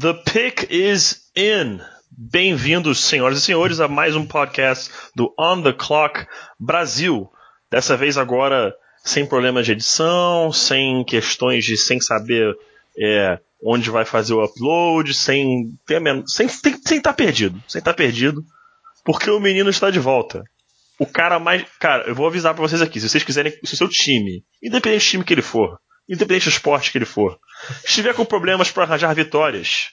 The pick is in. Bem-vindos, senhoras e senhores, a mais um podcast do On the Clock Brasil. Dessa vez agora sem problemas de edição, sem questões de sem saber é, onde vai fazer o upload, sem sem sem estar tá perdido, sem estar tá perdido, porque o menino está de volta. O cara mais, cara, eu vou avisar para vocês aqui, se vocês quiserem, se o seu time, independente do time que ele for, independente do esporte que ele for, estiver com problemas para arranjar vitórias,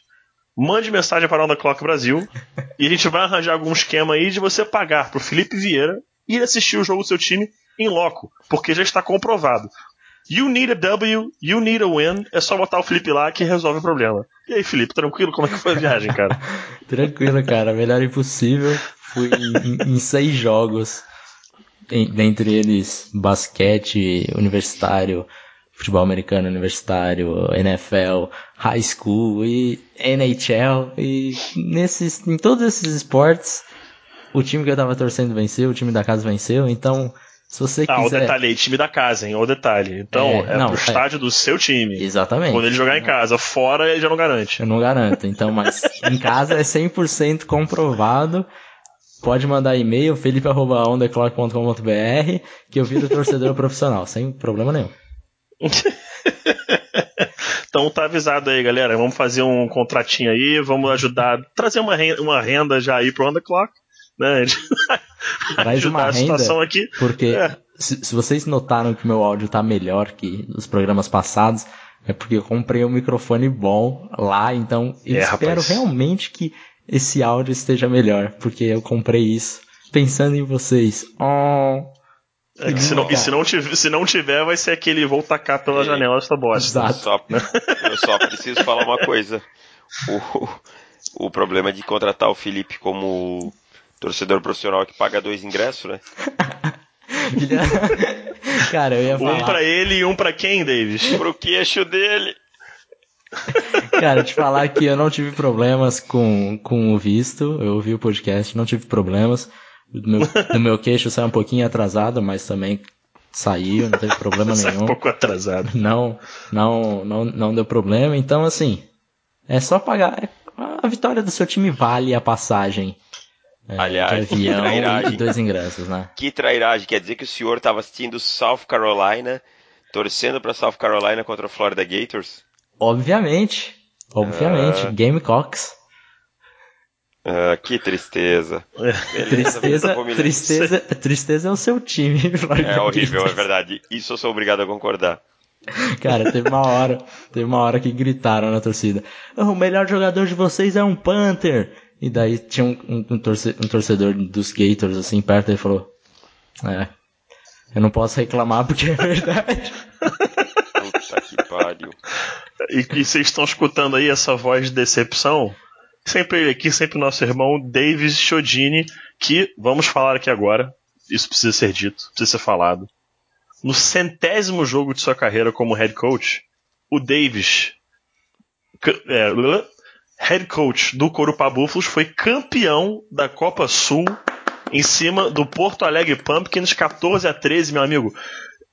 mande mensagem para a Onda Clock Brasil e a gente vai arranjar algum esquema aí de você pagar pro Felipe Vieira ir assistir o jogo do seu time em loco, porque já está comprovado. You need a W, you need a win. É só botar o Felipe lá que resolve o problema. E aí, Felipe, tranquilo? Como é que foi a viagem, cara? tranquilo, cara. Melhor impossível. Fui em, em seis jogos, dentre eles basquete universitário, futebol americano universitário, NFL, high school e NHL e nesses, em todos esses esportes o time que eu tava torcendo venceu, o time da casa venceu, então se você quiser... Ah, o detalhe aí, time da casa, hein? O detalhe. Então, é, é não, pro é. estádio do seu time. Exatamente. Quando ele jogar em casa. Fora, ele já não garante. Eu não garanto. Então, mas em casa é 100% comprovado. Pode mandar e-mail, felipe.ondeclock.com.br, que eu viro torcedor profissional, sem problema nenhum. então tá avisado aí, galera. Vamos fazer um contratinho aí, vamos ajudar, trazer uma renda, uma renda já aí pro On The Clock. Né? Traz uma renda, aqui. porque é. se, se, vocês notaram que meu áudio tá melhor que os programas passados, é porque eu comprei um microfone bom lá, então eu é, espero rapaz. realmente que esse áudio esteja melhor, porque eu comprei isso pensando em vocês. Oh, é que se não, e se não, tiver, se não tiver, vai ser aquele vou tacar pela e, janela esta bosta. Exato. Só, eu só preciso falar uma coisa. O, o problema de contratar o Felipe como torcedor profissional que paga dois ingressos, né? Cara, eu ia falar. Um pra ele e um pra quem, Davis? Pro queixo dele. Cara, te falar que eu não tive problemas com, com o visto. Eu ouvi o podcast, não tive problemas. Do meu, do meu queixo saiu um pouquinho atrasado, mas também saiu, não teve problema nenhum. um pouco atrasado. Não, não, não, não deu problema. Então, assim, é só pagar. A vitória do seu time vale a passagem. É, Aliás, de avião e dois ingressos, né? Que trairagem. Quer dizer que o senhor estava assistindo South Carolina, torcendo para South Carolina contra o Florida Gators? Obviamente. Obviamente. Uh... Gamecocks. Ah, que tristeza. Beleza, tristeza, tristeza, tristeza é o seu time. É horrível, é verdade. Isso eu sou obrigado a concordar. Cara, teve uma hora, teve uma hora que gritaram na torcida: oh, o melhor jogador de vocês é um Panther. E daí tinha um, um, um, torcedor dos Gators assim perto e falou: É, eu não posso reclamar porque é verdade. Puta que pariu. E, e vocês estão escutando aí essa voz de decepção? Sempre ele aqui, sempre nosso irmão Davis Chodini, que vamos falar aqui agora. Isso precisa ser dito, precisa ser falado. No centésimo jogo de sua carreira como head coach, o Davis, é, head coach do Corupá Búfalos, foi campeão da Copa Sul em cima do Porto Alegre Pumpkins 14 a 13, meu amigo.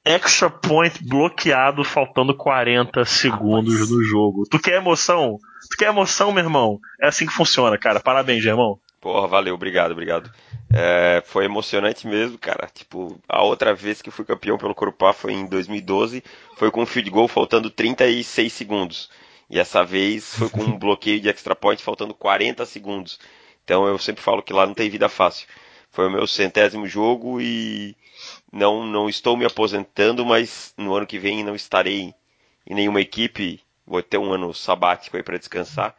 Extra point bloqueado, faltando 40 segundos no jogo. Tu quer emoção? Tu quer emoção, meu irmão? É assim que funciona, cara. Parabéns, irmão. Porra, valeu, obrigado, obrigado. É, foi emocionante mesmo, cara. Tipo, a outra vez que eu fui campeão pelo Corupá foi em 2012. Foi com um field goal faltando 36 segundos. E essa vez foi com um bloqueio de extra point faltando 40 segundos. Então eu sempre falo que lá não tem vida fácil. Foi o meu centésimo jogo e não, não estou me aposentando, mas no ano que vem não estarei em nenhuma equipe. Vou ter um ano sabático aí para descansar.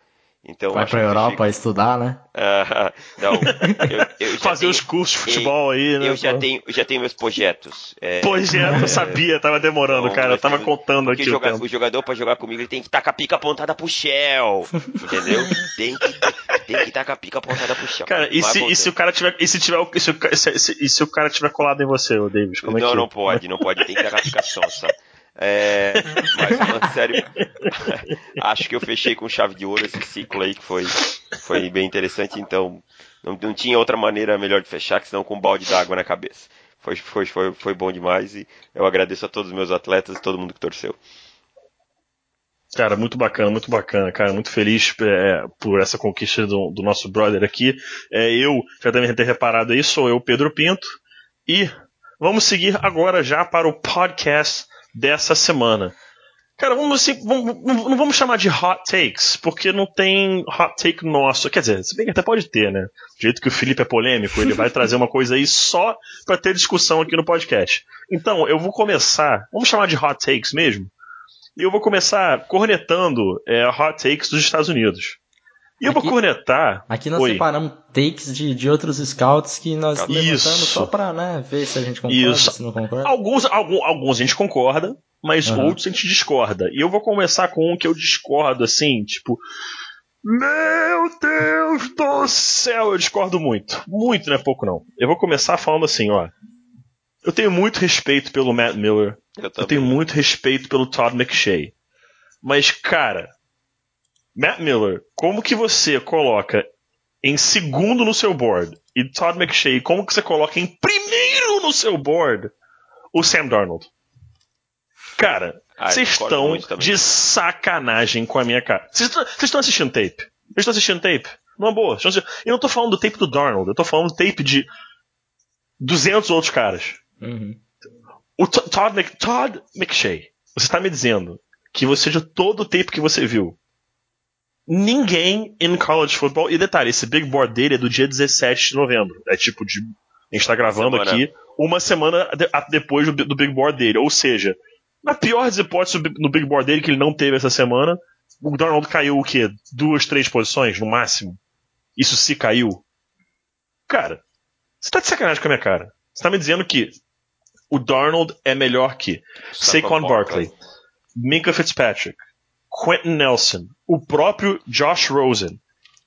Então, Vai pra Europa estudar, né? Uh, não, eu, eu Fazer tenho, os cursos de futebol aí, né? Eu já tenho, já tenho meus projetos. É, projeto, eu sabia, tava demorando, não, cara. Eu tava contando aqui. Joga, o, o, jogador pra jogar comigo ele tem que estar tá com a pica apontada pro Shell. entendeu? Tem que tem que estar tá com a pica apontada pro Shell. Cara, e se, e se, o cara tiver. E se tiver. E se, se, e se o cara tiver colado em você, o Davis? Como não, é que... não pode, não pode, tem que estar com a pica sonsa. É, mas falando sério, acho que eu fechei com chave de ouro esse ciclo aí que foi, foi bem interessante. Então, não, não tinha outra maneira melhor de fechar que senão com um balde d'água na cabeça. Foi, foi, foi, foi bom demais e eu agradeço a todos os meus atletas e todo mundo que torceu. Cara, muito bacana, muito bacana, cara. Muito feliz é, por essa conquista do, do, nosso brother aqui. É, eu, já devem ter reparado aí, sou eu, Pedro Pinto. E vamos seguir agora já para o podcast dessa semana. Cara, vamos assim, vamos, não vamos chamar de hot takes, porque não tem hot take nosso. Quer dizer, se bem que até pode ter, né? Do jeito que o Felipe é polêmico, ele vai trazer uma coisa aí só para ter discussão aqui no podcast. Então, eu vou começar, vamos chamar de hot takes mesmo? E eu vou começar cornetando é, hot takes dos Estados Unidos. E eu vou cornetar. Aqui nós Oi. separamos takes de, de outros scouts que nós Isso. levantamos só pra né, ver se a gente concorda, Isso. se não concorda. Alguns, alguns, alguns a gente concorda, mas uhum. outros a gente discorda. E eu vou começar com um que eu discordo, assim, tipo. Meu Deus do céu, eu discordo muito. Muito, não é pouco não. Eu vou começar falando assim, ó. Eu tenho muito respeito pelo Matt Miller. Eu, eu tenho muito respeito pelo Todd McShay. Mas, cara, Matt Miller, como que você coloca em segundo no seu board e Todd McShay, como que você coloca em primeiro no seu board o Sam Darnold? Cara, ah, vocês estão de sacanagem com a minha cara. Vocês estão assistindo tape? Vocês estão assistindo tape? Numa boa. Eu não tô falando do tape do Darnold, eu tô falando do tape de 200 outros caras. Uhum. O Todd, Mc, Todd McShay, você está me dizendo que você, de todo o tape que você viu, ninguém em college football. E detalhe, esse big board dele é do dia 17 de novembro. É tipo de. A gente tá gravando semana. aqui uma semana de, depois do, do, big board dele. Ou seja, na pior das hipóteses no big board dele, que ele não teve essa semana, o Donald caiu o quê? Duas, três posições no máximo? Isso se caiu? Cara, você tá de sacanagem com a minha cara. Você tá me dizendo que o Darnold é melhor que Saquon Barkley, Minka Fitzpatrick, Quentin Nelson, o próprio Josh Rosen,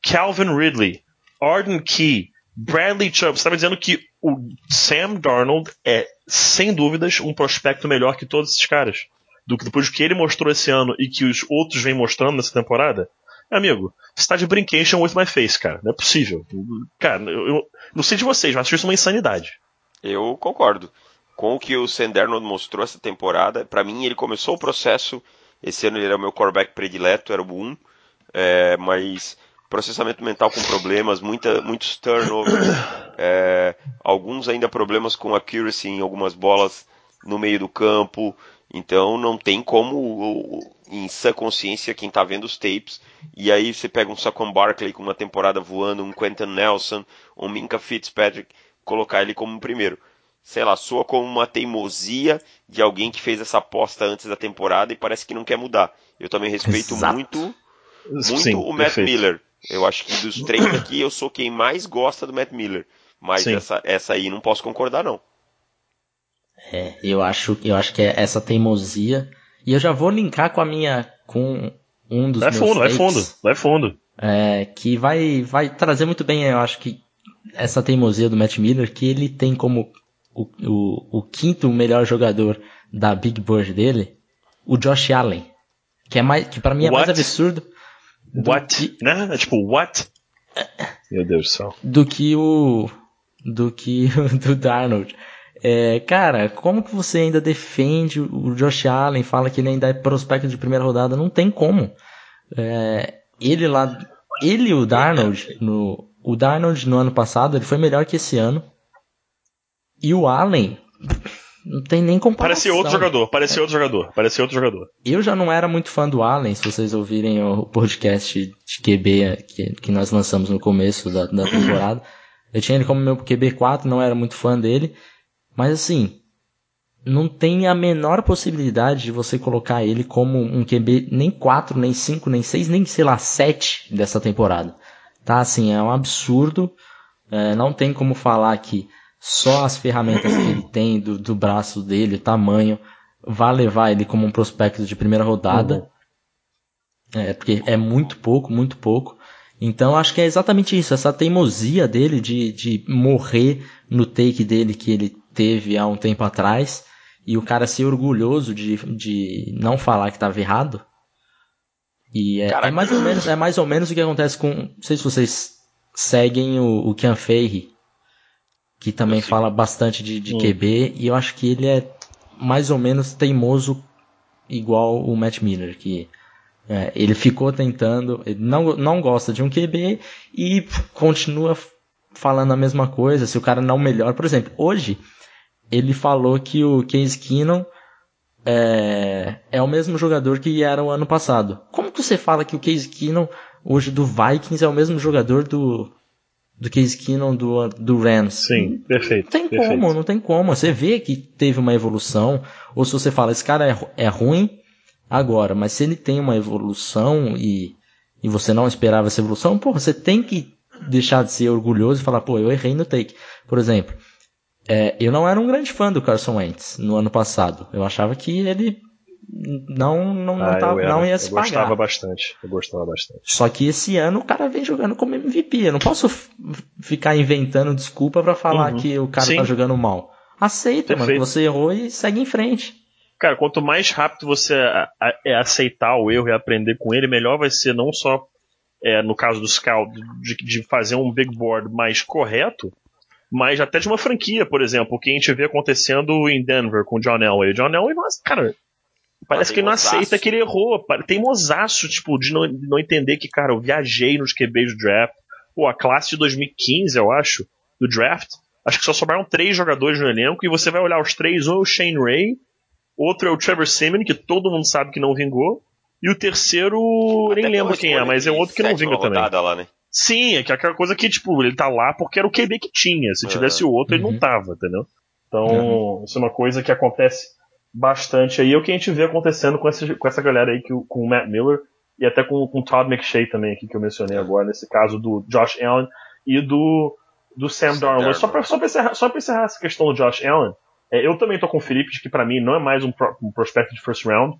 Calvin Ridley, Arden Key, Bradley Chubb. Você está me dizendo que o Sam Darnold é, sem dúvidas, um prospecto melhor que todos esses caras? Do que depois do que ele mostrou esse ano e que os outros vêm mostrando nessa temporada? Amigo, você está de brincation with my face, cara. Não é possível. Cara, eu, eu não sei de vocês, mas acho isso uma insanidade. Eu concordo. Com o que o Sam Darnold mostrou essa temporada, para mim ele começou o processo esse ano ele era o meu quarterback predileto, era o 1. É, mas processamento mental com problemas, muita, muitos turnovers, é, alguns ainda problemas com accuracy em algumas bolas no meio do campo. Então não tem como, em sã consciência, quem está vendo os tapes, e aí você pega um Saquon Barkley com uma temporada voando, um Quentin Nelson, um Minka Fitzpatrick, colocar ele como um primeiro sei lá, soa como uma teimosia de alguém que fez essa aposta antes da temporada e parece que não quer mudar. Eu também respeito Exato. muito, muito Sim, o Matt perfeito. Miller. Eu acho que dos três aqui eu sou quem mais gosta do Matt Miller. Mas essa, essa aí não posso concordar, não. É, eu acho, eu acho que é essa teimosia. E eu já vou linkar com a minha. com um dos vai meus fundo, takes, vai fundo, vai fundo. É, que vai, vai trazer muito bem, eu acho que essa teimosia do Matt Miller, que ele tem como o, o, o quinto melhor jogador da Big Board dele, o Josh Allen. Que, é mais, que pra mim é what? mais absurdo. What? Que, né? É tipo, what? Meu Deus do céu. Do que o. Do que o do Darnold. É, cara, como que você ainda defende o Josh Allen? Fala que ele ainda é prospecto de primeira rodada? Não tem como. É, ele lá. Ele e o Darnold. No, o Darnold no ano passado ele foi melhor que esse ano. E o Allen, não tem nem comparação. Parecia outro jogador, parecia outro jogador, parecia outro jogador. Eu já não era muito fã do Allen, se vocês ouvirem o podcast de QB que, que nós lançamos no começo da, da temporada. Eu tinha ele como meu QB4, não era muito fã dele. Mas assim, não tem a menor possibilidade de você colocar ele como um QB nem 4, nem 5, nem 6, nem sei lá, 7 dessa temporada. Tá assim, é um absurdo. É, não tem como falar que só as ferramentas que ele tem do, do braço dele, o tamanho, vai levar ele como um prospecto de primeira rodada. Uhum. É, porque é muito pouco, muito pouco. Então acho que é exatamente isso, essa teimosia dele de, de morrer no take dele que ele teve há um tempo atrás e o cara ser orgulhoso de, de não falar que estava errado. E é, é, mais ou menos, é mais ou menos o que acontece com. Não sei se vocês seguem o, o Kian Feige que também fala bastante de, de. QB, e eu acho que ele é mais ou menos teimoso igual o Matt Miller, que É, ele ficou tentando, ele não, não gosta de um QB e continua falando a mesma coisa. Se o cara não melhora, por exemplo, hoje ele falou que o Case Keenum é, é o mesmo jogador que era o ano passado. Como que você fala que o Case Keenum hoje do Vikings é o mesmo jogador do do Case Keenum do, do Rams. Sim, perfeito. Não tem perfeito. como, não tem como. Você vê que teve uma evolução, ou se você fala, esse cara é, é ruim agora, mas se ele tem uma evolução e, e você não esperava essa evolução, pô, você tem que deixar de ser orgulhoso e falar, pô, eu errei no take. Por exemplo, é, eu não era um grande fã do Carson Wentz no ano passado. Eu achava que ele não não, Ah, não, tava- eu não ia se Eu gostava pagar. bastante. Eu gostava bastante. Só que esse ano o cara vem jogando como MVP. Eu não posso ficar inventando desculpa pra falar Uhum. que o cara Sim. tá jogando mal. Aceita, mano, que Perfeito. você errou e segue em frente. Cara, quanto mais rápido você é aceitar o erro e aprender com ele, melhor vai ser não só é, no caso do scout de, de fazer um big board mais correto, mas até de uma franquia, por exemplo, que a gente vê acontecendo em Denver com o John Elway. John Elway, cara, parece que ele não aceita que ele errou. Tem mosaço, tipo, de não, de não entender que, cara, eu viajei nos QBs do draft. Pô, a classe de 2015, eu acho, do draft, acho que só sobraram três jogadores no elenco e você vai olhar os três, ou é o Shane Ray, outro é o Trevor Simeon, que todo mundo sabe que não vingou, e o terceiro, Até nem lembro quem é, mas é de outro que não vinga também. lá, né? Sim, é que é aquela coisa que, tipo, ele tá lá porque era o QB que tinha. Se É. tivesse o outro, ele não Uhum. tava, entendeu? Então, isso é uma coisa que acontece bastante aí. É o que a gente vê acontecendo com essa, com essa galera aí, que, com o Matt Miller e até com, com o Todd McShay também, aqui, que eu mencionei agora, nesse caso do Josh Allen e do, do Sam, Sam Darnold. Mas Só Darnold. só, pra encerrar, só pra encerrar essa questão do Josh Allen, é, eu também tô com o Felipe, de que pra mim não é mais um, pro, um prospect de first round,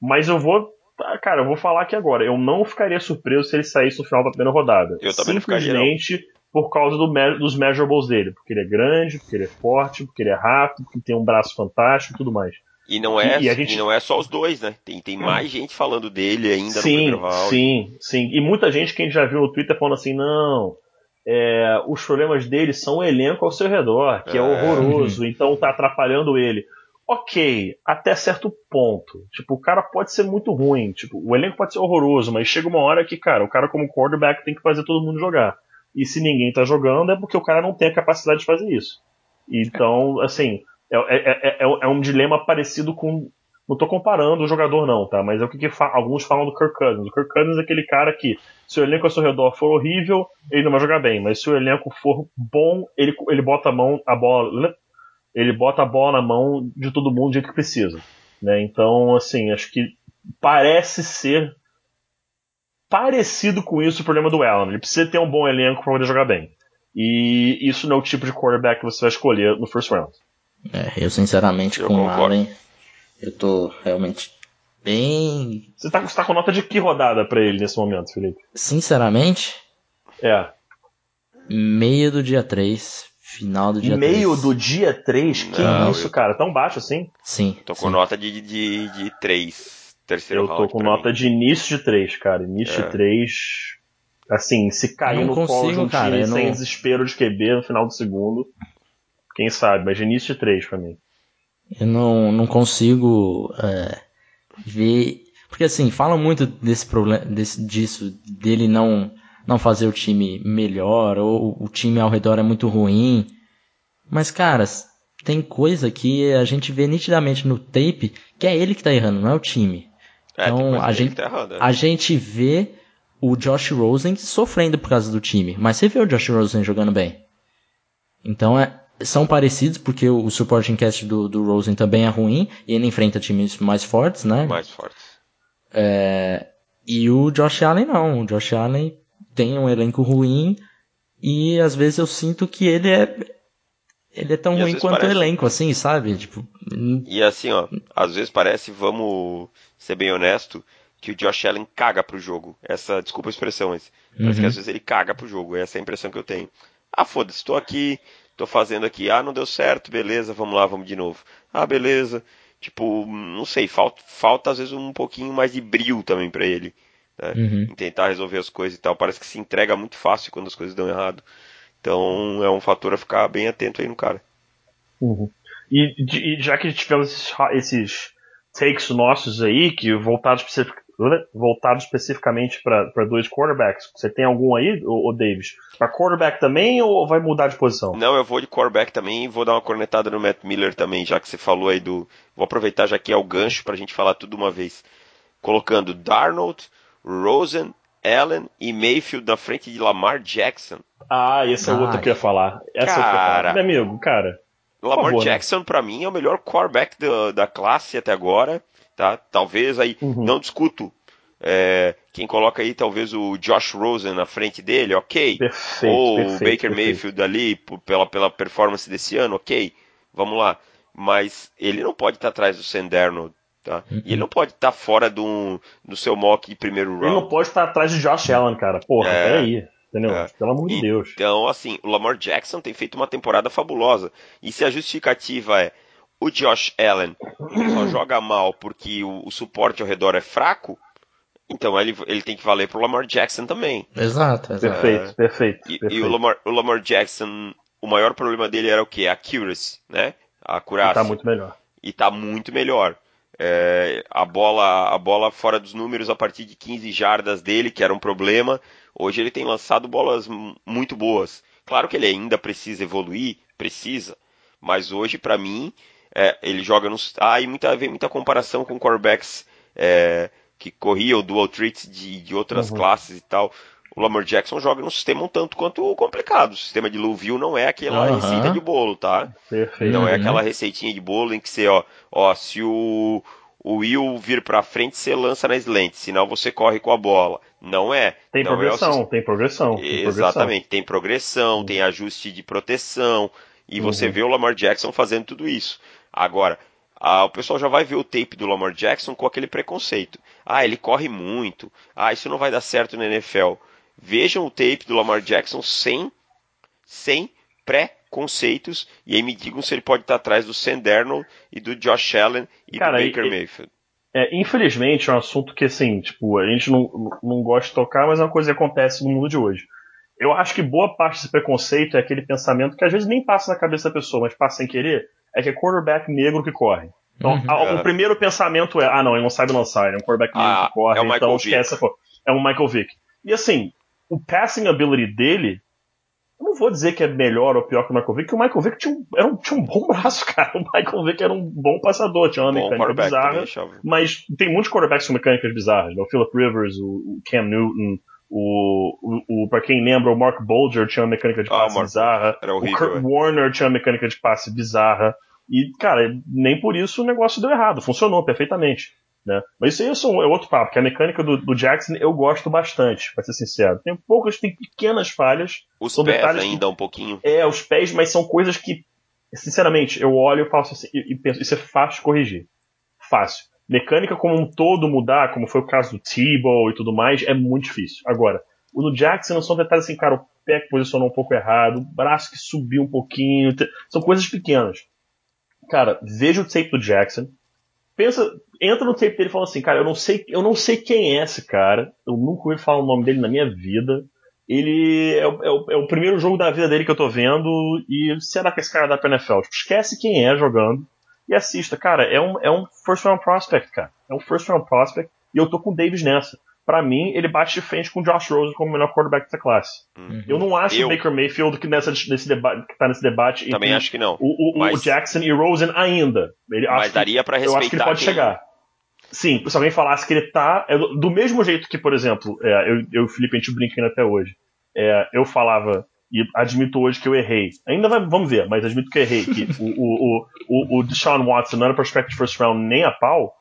mas eu vou. ah, Cara, eu vou falar aqui agora. Eu não ficaria surpreso se ele saísse no final da primeira rodada. Eu também não ficaria, não. Simplesmente por causa do me- dos measurables dele. Porque ele é grande, porque ele é forte, porque ele é rápido, porque tem um braço fantástico e tudo mais. E não é, E- e a e gente- não é só os dois, né? Tem, tem mais gente falando dele ainda no sim, primeiro round. sim, sim. E muita gente que a gente já viu no Twitter falando assim, não. é, os problemas dele são o elenco ao seu redor, que é, É. horroroso, então tá atrapalhando ele. Ok, até certo ponto. Tipo, o cara pode ser muito ruim. Tipo, o elenco pode ser horroroso, mas chega uma hora que, cara, o cara como quarterback tem que fazer todo mundo jogar. E se ninguém tá jogando, é porque o cara não tem a capacidade de fazer isso. Então, assim, é, é, é, é- é um dilema parecido com. Não tô comparando o jogador, não, tá? Mas é o que, que fa- alguns falam do Kirk Cousins. O Kirk Cousins é aquele cara que, se o elenco ao seu redor for horrível, ele não vai jogar bem. Mas se o elenco for bom, ele, ele bota a mão, a bola. Ele bota a bola na mão de todo mundo do jeito que precisa. Né? Então, assim, acho que parece ser parecido com isso o problema do Allen. Ele precisa ter um bom elenco para poder jogar bem. E isso não é o tipo de quarterback que você vai escolher no first round. É, eu sinceramente Eu com o concordo. Allen, eu tô realmente bem. Você tá, você tá com nota de que rodada pra ele nesse momento, Felipe? Sinceramente, É. meio do dia 3, final do dia 3. Meio do dia 3? Que Não, isso, eu- cara? Tão baixo assim? Sim. Tô com sim. nota de, de, de 3. Terceiro Eu tô round com nota mim. de início de 3, cara. Início É. de 3. Assim, se cair Eu no não colo de consigo, um cara, time sem não- desespero de QB no final do segundo. Quem sabe, mas de início de 3 pra mim. Eu não, não consigo é, ver. Porque assim, fala muito desse problema, desse, disso, dele não, não fazer o time melhor, ou o time ao redor é muito ruim. Mas, cara, tem coisa que a gente vê nitidamente no tape que é ele que tá errando, não é o time. É, então, a gente- tá errado, é. A gente vê o Josh Rosen sofrendo por causa do time, mas você vê o Josh Rosen jogando bem. Então é, são parecidos porque o, o supporting cast do, do Rosen também é ruim e ele enfrenta times mais fortes, né? Mais forte. É, e o Josh Allen não. O Josh Allen tem um elenco ruim e às vezes eu sinto que ele é ele é tão E ruim quanto o parece- elenco, assim, sabe? Tipo, E assim, ó, às vezes parece, vamos ser bem honesto, que o Josh Allen caga pro jogo. Essa, desculpa a expressão, mas parece Uhum. que às vezes ele caga pro jogo. Essa é a impressão que eu tenho. Ah, foda-se, tô aqui, tô fazendo aqui. Ah, não deu certo, beleza, vamos lá, vamos de novo. Ah, beleza. Tipo, não sei, falta, falta às vezes um pouquinho mais de brilho também pra ele. Né? Uhum. Em tentar resolver as coisas e tal. Parece que se entrega muito fácil quando as coisas dão errado. Então é um fator a ficar bem atento aí no cara. E, de- e já que tivemos esses, esses takes nossos aí, que voltados voltado especificamente para dois quarterbacks. Você tem algum aí, o Davis? Para quarterback também ou vai mudar de posição? Não, eu vou de quarterback também e vou dar uma cornetada no Matt Miller também, já que você falou aí do. Vou aproveitar já que é o gancho para a gente falar tudo uma vez. Colocando Darnold, Rosen, Allen e Mayfield na frente de Lamar Jackson. Ah, esse é o outro que eu ia falar. Essa cara, é Meu amigo, cara. Lamar favor, né? Jackson, né? para mim, é o melhor quarterback da, da classe até agora. Tá? Talvez aí, uhum. não discuto. É, quem coloca aí talvez o Josh Rosen na frente dele, ok. Perfeito, Ou perfeito, o Baker perfeito. Mayfield ali pela, pela performance desse ano, ok. Vamos lá. Mas ele não pode estar atrás do Sanderno, tá? Uhum. E ele não pode estar fora do, do seu mock primeiro round. Ele não pode estar atrás de Josh Allen, cara. Porra, é, peraí. Entendeu? É. Pelo amor de Deus. Então, assim, o Lamar Jackson tem feito uma temporada fabulosa. E se a justificativa é o Josh Allen só joga mal porque o, o, suporte ao redor é fraco, então ele, ele tem que valer pro Lamar Jackson também. Exato, exato. Perfeito, perfeito. E, perfeito. e o, Lamar, o Lamar Jackson, o maior problema dele era o quê? A accuracy, né? A acurácia. E tá muito melhor. E tá muito melhor. É, a bola a bola fora dos números a partir de 15 jardas dele, que era um problema. Hoje ele tem lançado bolas muito boas. Claro que ele ainda precisa evoluir, precisa, mas hoje para mim é, ele joga nos. Ah, e muita, vem muita comparação com quarterbacks é, que corriam dual treats de, de outras uhum. classes e tal. O Lamar Jackson joga num sistema um tanto quanto complicado. O sistema de Louisville não é aquela uhum. receita de bolo, tá? Perfeito. Não é aquela receitinha de bolo em que você, ó, ó se o, o Will vir para frente, você lança na slant, senão você corre com a bola. Não é. Tem não progressão, é o... tem progressão. Tem Exatamente, tem progressão, tem ajuste de proteção. E uhum. você vê o Lamar Jackson fazendo tudo isso. Agora, ah, o pessoal já vai ver o tape do Lamar Jackson com aquele preconceito. Ah, ele corre muito. Ah, isso não vai dar certo na NFL. Vejam o tape do Lamar Jackson sem, sem pré-conceitos e aí me digam se ele pode estar atrás do Sanderno e do Josh Allen e Cara, do Baker e, Mayfield. É, infelizmente é um assunto que assim, tipo, a gente não, não gosta de tocar, mas é uma coisa que acontece no mundo de hoje. Eu acho que boa parte desse preconceito é aquele pensamento que às vezes nem passa na cabeça da pessoa, mas passa sem querer, é que é quarterback negro que corre. Então, uhum, a, o primeiro pensamento é, ah, não, ele não sabe lançar, ele é um quarterback negro ah, que corre, é então esquece, pô, é um Michael Vick. E assim, o passing ability dele, eu não vou dizer que é melhor ou pior que o Michael Vick, porque o Michael Vick tinha um, era um, tinha um bom braço, cara. O Michael Vick era um bom passador, tinha uma bom mecânica bizarra. Também, mas tem muitos quarterbacks com mecânicas bizarras, né? O Philip Rivers, o, Cam Newton, o, o, o, pra quem lembra, o Mark Bolger tinha uma mecânica de ah, passe ah, bizarra. Horrível, o Kurt é. Warner tinha uma mecânica de passe bizarra. E, cara, nem por isso o negócio deu errado, funcionou perfeitamente. Né? Mas isso aí é, é outro papo, que a mecânica do, do, Jackson eu gosto bastante, pra ser sincero. Tem poucas, tem pequenas falhas. Os são pés ainda que, um pouquinho. É, os pés, mas são coisas que, sinceramente, eu olho e faço assim, e, e penso, isso é fácil de corrigir. Fácil. Mecânica como um todo mudar, como foi o caso do T-Bow e tudo mais, é muito difícil. Agora, o do Jackson são detalhes assim, cara, o pé que posicionou um pouco errado, o braço que subiu um pouquinho, são coisas pequenas. Cara, veja o tape do Jackson. Pensa, entra no tape dele e fala assim, cara, eu não sei, eu não sei quem é esse cara. Eu nunca ouvi falar o nome dele na minha vida. Ele é, é, o, é o primeiro jogo da vida dele que eu tô vendo. E será que esse cara dá pra NFL? Tipo, esquece quem é jogando e assista. Cara, é um, é um first round prospect, cara. É um first round prospect. E eu tô com o Davis nessa para mim, ele bate de frente com o Josh Rosen como o melhor quarterback da classe. Uhum. Eu não acho eu... o Baker Mayfield que, nessa, nesse debate, que tá nesse debate. Também acho que não. O, o, mas... o, Jackson e Rosen ainda. Ele, mas daria para respeitar. Eu acho que ele pode quem... chegar. Sim, se alguém falasse que ele tá. É, do mesmo jeito que, por exemplo, é, eu, eu e o Felipe a gente brincando até hoje. É, eu falava, e admito hoje que eu errei. Ainda vai, vamos ver, mas admito que eu errei. Que o, o, o, o Deshaun Watson não era prospect first round nem a pau.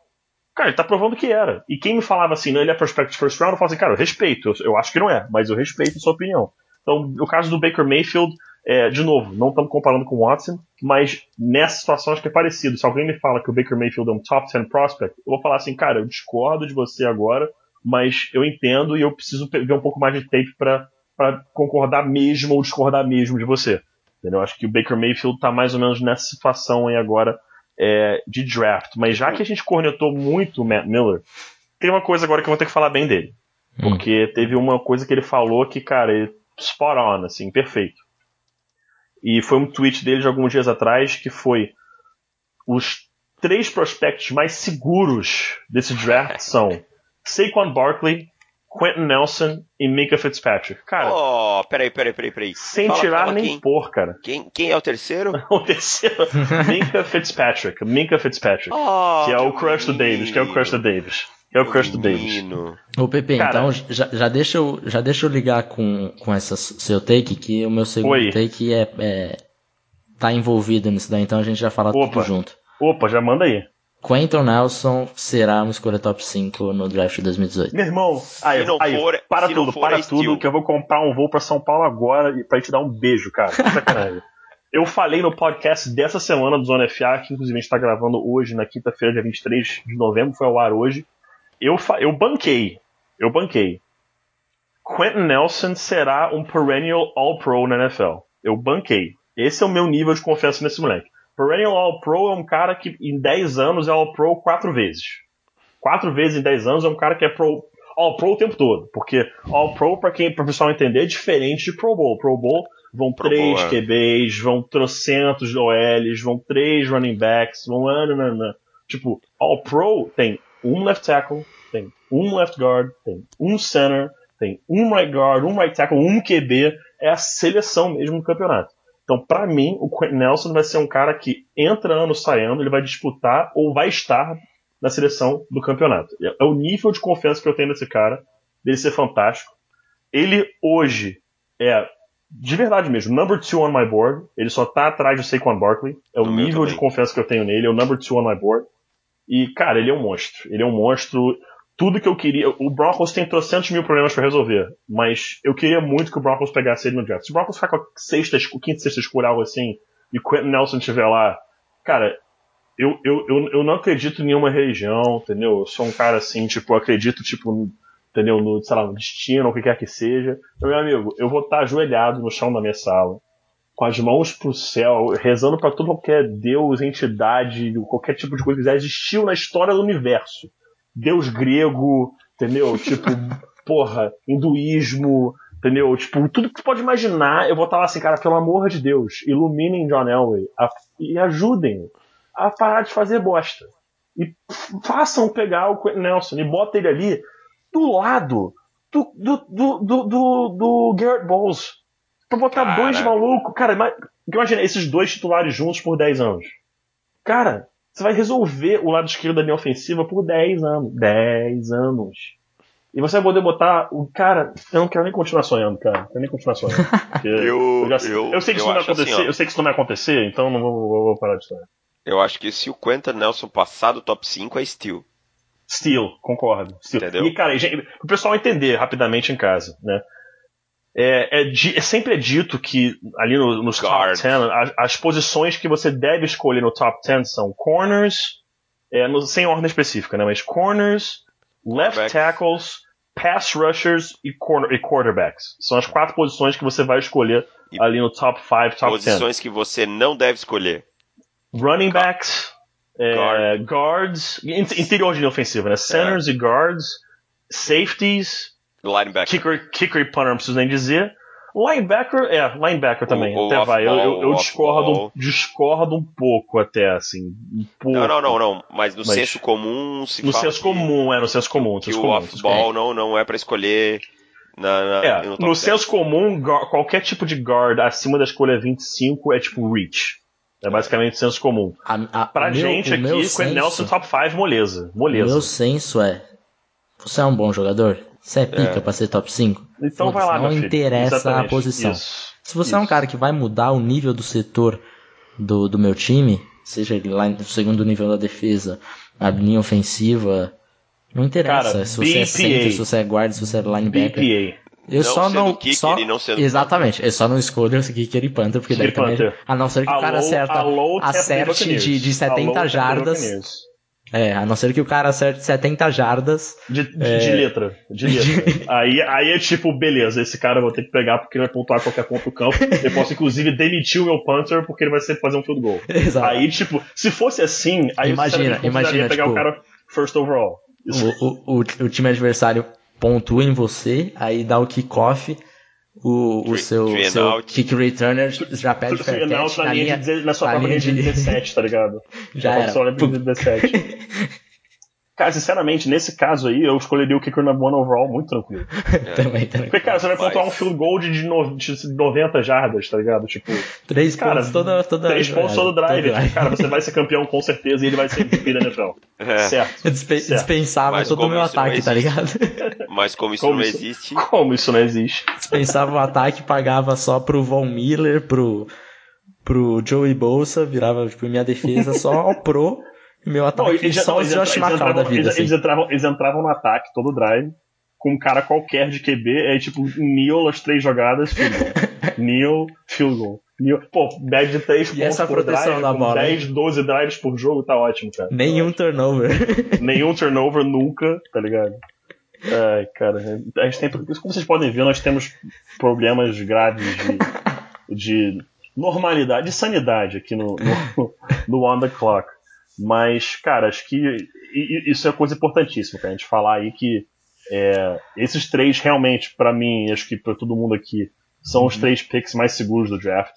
Cara, ele tá provando que era. E quem me falava assim, não, ele é prospect first round, eu falo assim, cara, eu respeito. Eu, eu acho que não é, mas eu respeito a sua opinião. Então, o caso do Baker Mayfield, é, de novo, não estamos comparando com o Watson, mas nessa situação acho que é parecido. Se alguém me fala que o Baker Mayfield é um top 10 prospect, eu vou falar assim, cara, eu discordo de você agora, mas eu entendo e eu preciso ver um pouco mais de tape para concordar mesmo ou discordar mesmo de você. Entendeu? Acho que o Baker Mayfield está mais ou menos nessa situação aí agora é, de draft. Mas já que a gente cornetou muito o Matt Miller, tem uma coisa agora que eu vou ter que falar bem dele. Hum. Porque teve uma coisa que ele falou que, cara, ele spot on, assim, perfeito. E foi um tweet dele de alguns dias atrás que foi os três prospectos mais seguros desse draft são Saquon Barkley, Quentin Nelson e Minka Fitzpatrick. Cara, Oh, peraí, peraí, peraí, peraí. sem Fala, tirar fala nem quem, pôr, cara. quem, quem é o terceiro? O terceiro, Minka Fitzpatrick. Minka Fitzpatrick. Oh, que é o crush do Davis, que é o crush do menino. Davis. Que é o crush do Davis. Menino. Ô Pepe, Cara- então já, já, deixa eu, já deixa eu ligar com, com essa seu take, que o meu segundo Oi. take é, é tá envolvido nisso daí, então a gente já fala Opa. tudo junto. Opa, já manda aí. Quentin Nelson será uma escolha top 5 no draft de 2018. Meu irmão, aí, Se não aí, for- para se não tudo, for, para tudo, steal. que eu vou comprar um voo pra São Paulo agora e pra te dar um beijo, cara. Que Sacanagem. eu falei no podcast dessa semana do Zona FA, que inclusive a gente tá gravando hoje, na quinta-feira, dia 23 de novembro, foi ao ar hoje. Eu, eu banquei, eu banquei. Quentin Nelson será um perennial All-Pro na NFL. Eu banquei. Esse é o meu nível de confiança nesse moleque. Perennial All-Pro é um cara que em 10 anos é All-Pro quatro vezes. Quatro vezes em 10 anos é um cara que é pro, All-Pro o tempo todo. Porque All-Pro, pra quem para o pessoal entender, é diferente de Pro Bowl. Pro Bowl vão Pro três Bowl, é. QBs, vão trocentos OLs, vão três running backs, vão. nananana. Tipo, All-Pro tem um left tackle, tem um left guard, tem um center, tem um right guard, um right tackle, um QB. É a seleção mesmo do campeonato. Então, pra mim, o Quentin Nelson vai ser um cara que entra ano saindo, ele vai disputar ou vai estar na seleção do campeonato. É o nível de confiança que eu tenho nesse cara, dele ser fantástico. Ele hoje é, de verdade mesmo, number two on my board. Ele só tá atrás do Saquon Barkley. É o No nível de confiança que eu tenho nele, é o number two on my board. E, cara, ele é um monstro. Ele é um monstro. Tudo que eu queria. O Broncos tem trocentos mil problemas pra resolver, mas eu queria muito que o Broncos pegasse ele no draft. Se o Broncos ficar com a sexta, quinta, sexta escolha, algo assim, e Quentin Nelson estiver lá, cara, eu, eu, eu, eu não acredito em nenhuma religião, entendeu? Eu sou um cara assim, tipo, acredito, tipo, entendeu? No, sei lá, no destino, o que quer que seja. Então, meu amigo, eu vou estar ajoelhado no chão da minha sala, com as mãos pro céu, rezando pra todo qualquer Deus, entidade, qualquer tipo de coisa que existiu na história do universo. Deus grego, entendeu? Tipo, porra, hinduísmo, entendeu? Tipo, tudo que tu pode imaginar, eu vou estar lá assim, cara, pelo amor de Deus, iluminem John Elway a- e ajudem a parar de fazer bosta. E façam pegar o Quentin Nelson e bota ele ali do lado do, do, do, do, do, do Garrett Bowles. Pra botar dois malucos. Cara, ima- imagina esses dois titulares juntos por 10 anos. Cara, você vai resolver o lado esquerdo da linha ofensiva por 10 anos. 10 anos. E você vai poder botar o. Cara, eu não quero nem continuar sonhando, cara. Não quero nem continuar sonhando. Eu- já eu- eu sei que isso eu não vai assim, acontecer. ó. eu sei que isso não vai acontecer, então não vou, vou- vou parar de sonhar. Eu acho que se o Quentin Nelson passar do top 5 é steal. Steel, concordo. Steel. Entendeu? E, cara, e, o pessoal entender rapidamente em casa, né? É, é é sempre é dito que ali no- nos Guard. top 10, as, as posições que você deve escolher no top 10 são corners, é, no- sem ordem específica, né? Mas corners, left tackles, pass rushers e, corner, e quarterbacks. São as quatro posições que você vai escolher E ali no top 5, top 10. Posições que você não deve escolher. Running backs, é, guards, in- interior de linha ofensiva, né? Centers e guards, safeties, Linebacker. kicker, kicker e punter, não preciso nem dizer. Linebacker, é, linebacker também, o até vai. Eu, eu, eu discordo, discordo um pouco até, assim. Um pouco. Não, não, não, não. Mas no Mas- senso comum se No fala senso que- comum, é, no senso comum. no que senso o comum, comum. off-ball não, não é pra escolher na, na, É, no no 10. senso comum, qualquer tipo de guard acima da escolha 25 é tipo reach. É basicamente senso comum. A, a, Pra o meu- gente o aqui, com senso- Nelson top 5, moleza. O Moleza. meu senso é: você é um bom jogador? Você é pica É. pra ser top 5? Então vai lá, Não interessa Exatamente. a posição. Isso. Se você é um Isso. cara que vai mudar o nível do setor do, do meu time, seja ele lá no segundo nível da defesa, a linha ofensiva, não interessa Cara, se você é BPA. center, se você é guard, se você é linebacker. BPA. Eu Não só não. kicker só, e não sendo exatamente, eu só não escolho esse kicker e panther, porque daí Kicker também. A não ser que o cara acerta, alô, acerte de, de 70 Alô, jardas. É, a não ser que o cara acerte 70 jardas. De, de, É. de letra. De letra. aí, aí é tipo, beleza, esse cara eu vou ter que pegar porque ele vai pontuar qualquer ponto do campo. Eu posso, inclusive, demitir o meu punter porque ele vai ser fazer um field goal. Exato. Aí, tipo, se fosse assim, aí Imagina, sinceramente imagina, pegar tipo- o cara first overall. O, o, o, o time adversário pontua em você, aí dá o kickoff, o, o seu, three seu kick returner já pede fair catch na, na linha de, na sua linha de de- 17, tá ligado? Já Na era. de 17. Cara, sinceramente, nesse caso aí, eu escolheria o kicker na one overall muito tranquilo. É. também, também. Porque, cara, você vai pontuar um field goal de, no, de 90 jardas, tá ligado? Tipo. Três cara, pontos toda, toda Três pontos todo drive. Todo cara, você vai ser campeão com certeza e ele vai ser MVP da NFL. É. Certo. Dispe certo. Dispensava Mas todo o meu ataque, tá ligado? Mas como isso como não isso, existe. Como isso não existe? Dispensava o ataque, pagava só pro Von Miller, pro, pro Joey Bolsa, virava, tipo, minha defesa só ao pro. Meu ataque não, eles, só os Josh McCall da vida. Eles, assim. eles, entravam, eles entravam no ataque, todo drive, com um cara qualquer de QB, é tipo Neil as três jogadas, field goal. Neil, field goal. Neil, pô, bad de 3 pontos essa por proteção drive, da bola, 10, 12 drives por jogo, tá ótimo, cara. Nenhum tá turnover. Nenhum turnover nunca, tá ligado? Ai, cara, a gente tem. Como vocês podem ver, nós temos problemas graves de, de normalidade, de sanidade aqui no, no, no On the Clock. Mas, cara, acho que isso é coisa importantíssima, cara, a gente falar aí que é, esses três realmente, para mim, acho que para todo mundo aqui, são uhum. os três picks mais seguros do draft.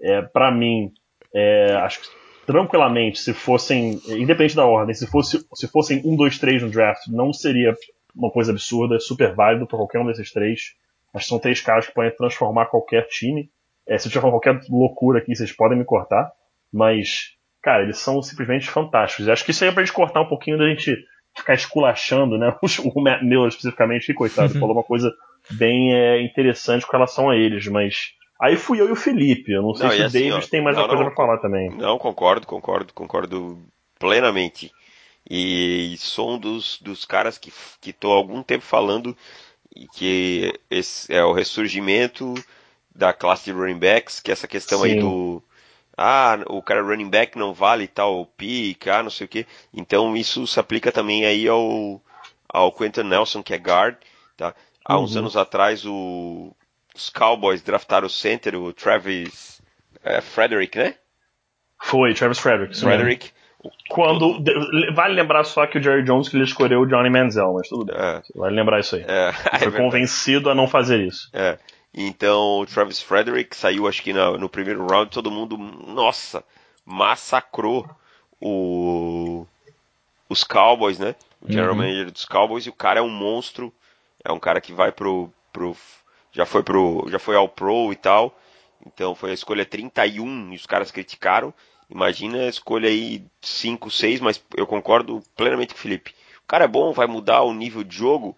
É, para mim, é, acho que tranquilamente, se fossem, independente da ordem, se, fosse, se fossem um, dois, três no draft, não seria uma coisa absurda, é super válido para qualquer um desses três. Acho que são três caras que podem transformar qualquer time. É, se eu tiver qualquer loucura aqui, vocês podem me cortar, mas cara, eles são simplesmente fantásticos. Acho que isso aí é pra gente cortar um pouquinho da gente ficar esculachando, né? O Miller especificamente, que coitado, falou uma coisa bem é, interessante com relação a eles, mas. Aí fui eu e o Felipe. Eu não sei não, se o assim, Davis ó, tem mais não, uma coisa não, pra falar também. Não, concordo, concordo, concordo plenamente. E sou um dos, dos caras que, que tô há algum tempo falando que esse é o ressurgimento da classe de running backs, que essa questão Sim. aí do ah, o cara running back não vale tal pick, ah, não sei o que. Então isso se aplica também aí ao, ao Quentin Nelson, que é guard, tá? Há uns uhum. anos atrás o, os Cowboys draftaram o center, o Travis é, Frederick, né? Foi, Travis Frederick. Frederick. Quando. Vale lembrar só que o Jerry Jones que ele escolheu o Johnny Manziel, mas tudo bem. É. Vale lembrar isso aí. É. Foi é convencido a não fazer isso. É. Então o Travis Frederick saiu, acho que no, no primeiro round, todo mundo, nossa, massacrou o, os Cowboys, né? O general uhum. manager dos Cowboys, e o cara é um monstro, é um cara que vai pro, pro já foi pro, já foi ao Pro e tal. Então foi a escolha 31 e os caras criticaram. Imagina a escolha aí 5, 6, mas eu concordo plenamente com o Felipe. O cara é bom, vai mudar o nível de jogo.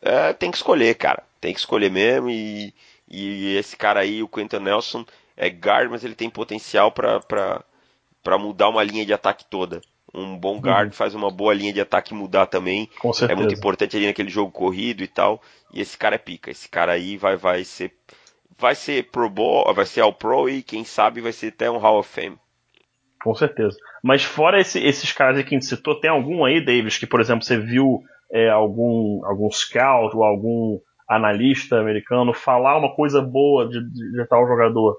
É, tem que escolher, cara tem que escolher mesmo e, e esse cara aí, o Quentin Nelson, é guard, mas ele tem potencial para mudar uma linha de ataque toda. Um bom guard uhum. faz uma boa linha de ataque mudar também. Com certeza. É muito importante ali naquele jogo corrido e tal. E esse cara é pica. Esse cara aí vai, vai ser vai ser Pro Bowl, vai ser All Pro e quem sabe vai ser até um Hall of Fame. Com certeza. Mas fora esse, esses caras aí que a gente citou, tem algum aí, Davis, que por exemplo você viu é, algum algum scout ou algum analista americano falar uma coisa boa de, de, de tal jogador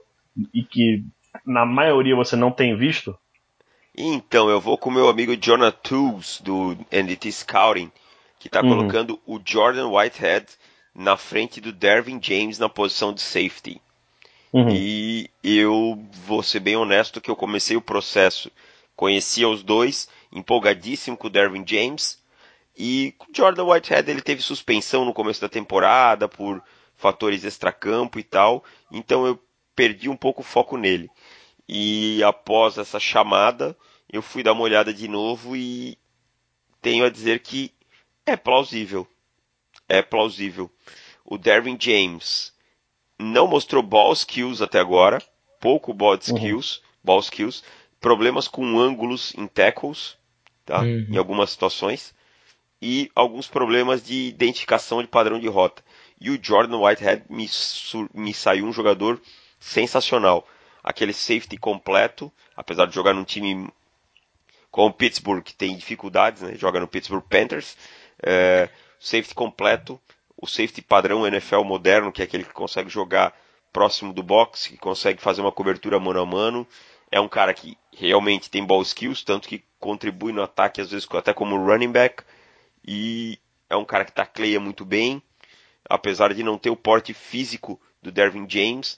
e que na maioria você não tem visto? Então, eu vou com meu amigo Jonathan Tools do NDT Scouting, que está uhum. colocando o Jordan Whitehead na frente do Dervin James na posição de safety. Uhum. E eu vou ser bem honesto que eu comecei o processo, conhecia os dois, empolgadíssimo com o Dervin James, e Jordan Whitehead ele teve suspensão no começo da temporada por fatores extracampo e tal, então eu perdi um pouco o foco nele. E após essa chamada, eu fui dar uma olhada de novo e tenho a dizer que é plausível. É plausível. O Dervin James não mostrou ball skills até agora, pouco ball uhum. skills, uhum. ball skills, problemas com ângulos em tackles, tá? Uhum. Em algumas situações e alguns problemas de identificação de padrão de rota. E o Jordan Whitehead me, me saiu um jogador sensacional. Aquele safety completo, apesar de jogar num time como o Pittsburgh, que tem dificuldades, né? joga no Pittsburgh Panthers. É, safety completo, o safety padrão NFL moderno, que é aquele que consegue jogar próximo do box, que consegue fazer uma cobertura mano a mano. É um cara que realmente tem ball skills, tanto que contribui no ataque, às vezes até como running back e é um cara que tacleia muito bem, apesar de não ter o porte físico do Dervin James.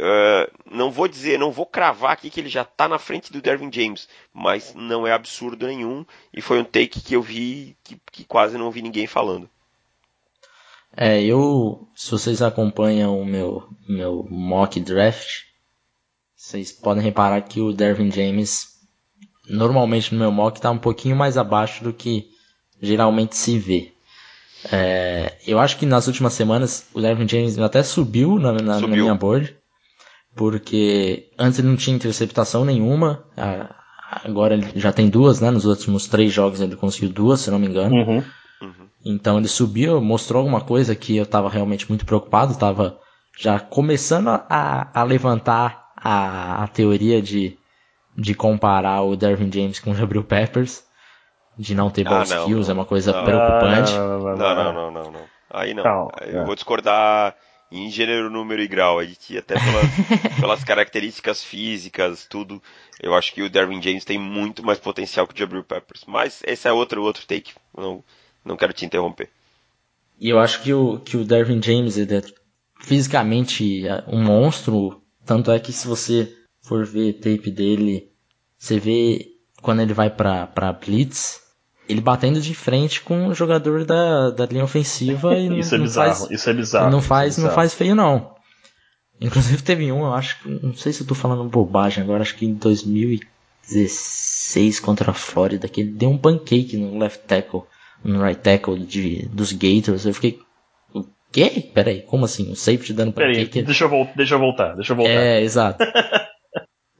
uh, não vou dizer, não vou cravar aqui que ele já tá na frente do Dervin James, mas não é absurdo nenhum e foi um take que eu vi que, que quase não vi ninguém falando. É, eu, se vocês acompanham o meu, meu mock draft, vocês podem reparar que o Dervin James, normalmente no meu mock, está um pouquinho mais abaixo do que geralmente se vê. É, eu acho que nas últimas semanas o Dervin James até subiu na, na, subiu. na minha board, porque antes ele não tinha interceptação nenhuma, agora ele já tem duas, né? Nos últimos três jogos ele conseguiu duas, se não me engano. Uhum. Uhum. Então ele subiu, mostrou alguma coisa que eu estava realmente muito preocupado, estava já começando a, a levantar a, a teoria de, de comparar o Dervin James com o Jabril Peppers de não ter ball ah, skills, não, é uma coisa não, preocupante. Não, não, não, não, não. Aí não. Eu é. vou discordar em gênero, número e grau. A gente, até pelas, pelas características físicas, tudo. Eu acho que o Derwin James tem muito mais potencial que o Jabril Peppers. Mas esse é outro, outro take. Não, não quero te interromper. E eu acho que o, que o Derwin James é fisicamente é, um monstro. Tanto é que se você for ver tape dele, você vê quando ele vai pra, pra Blitz, ele batendo de frente com o jogador da, da linha ofensiva e isso não, é bizarro, faz, isso é bizarro. Não faz, é não faz feio não. Inclusive teve um, eu acho, não sei se eu tô falando bobagem agora, acho que em 2016 contra a Flórida, que ele deu um pancake no left tackle, no right tackle de, dos Gators. Eu fiquei, o quê? Peraí, como assim? O safety dando pancake? Peraí, deixa eu, deixa eu voltar, deixa eu voltar. É, exato.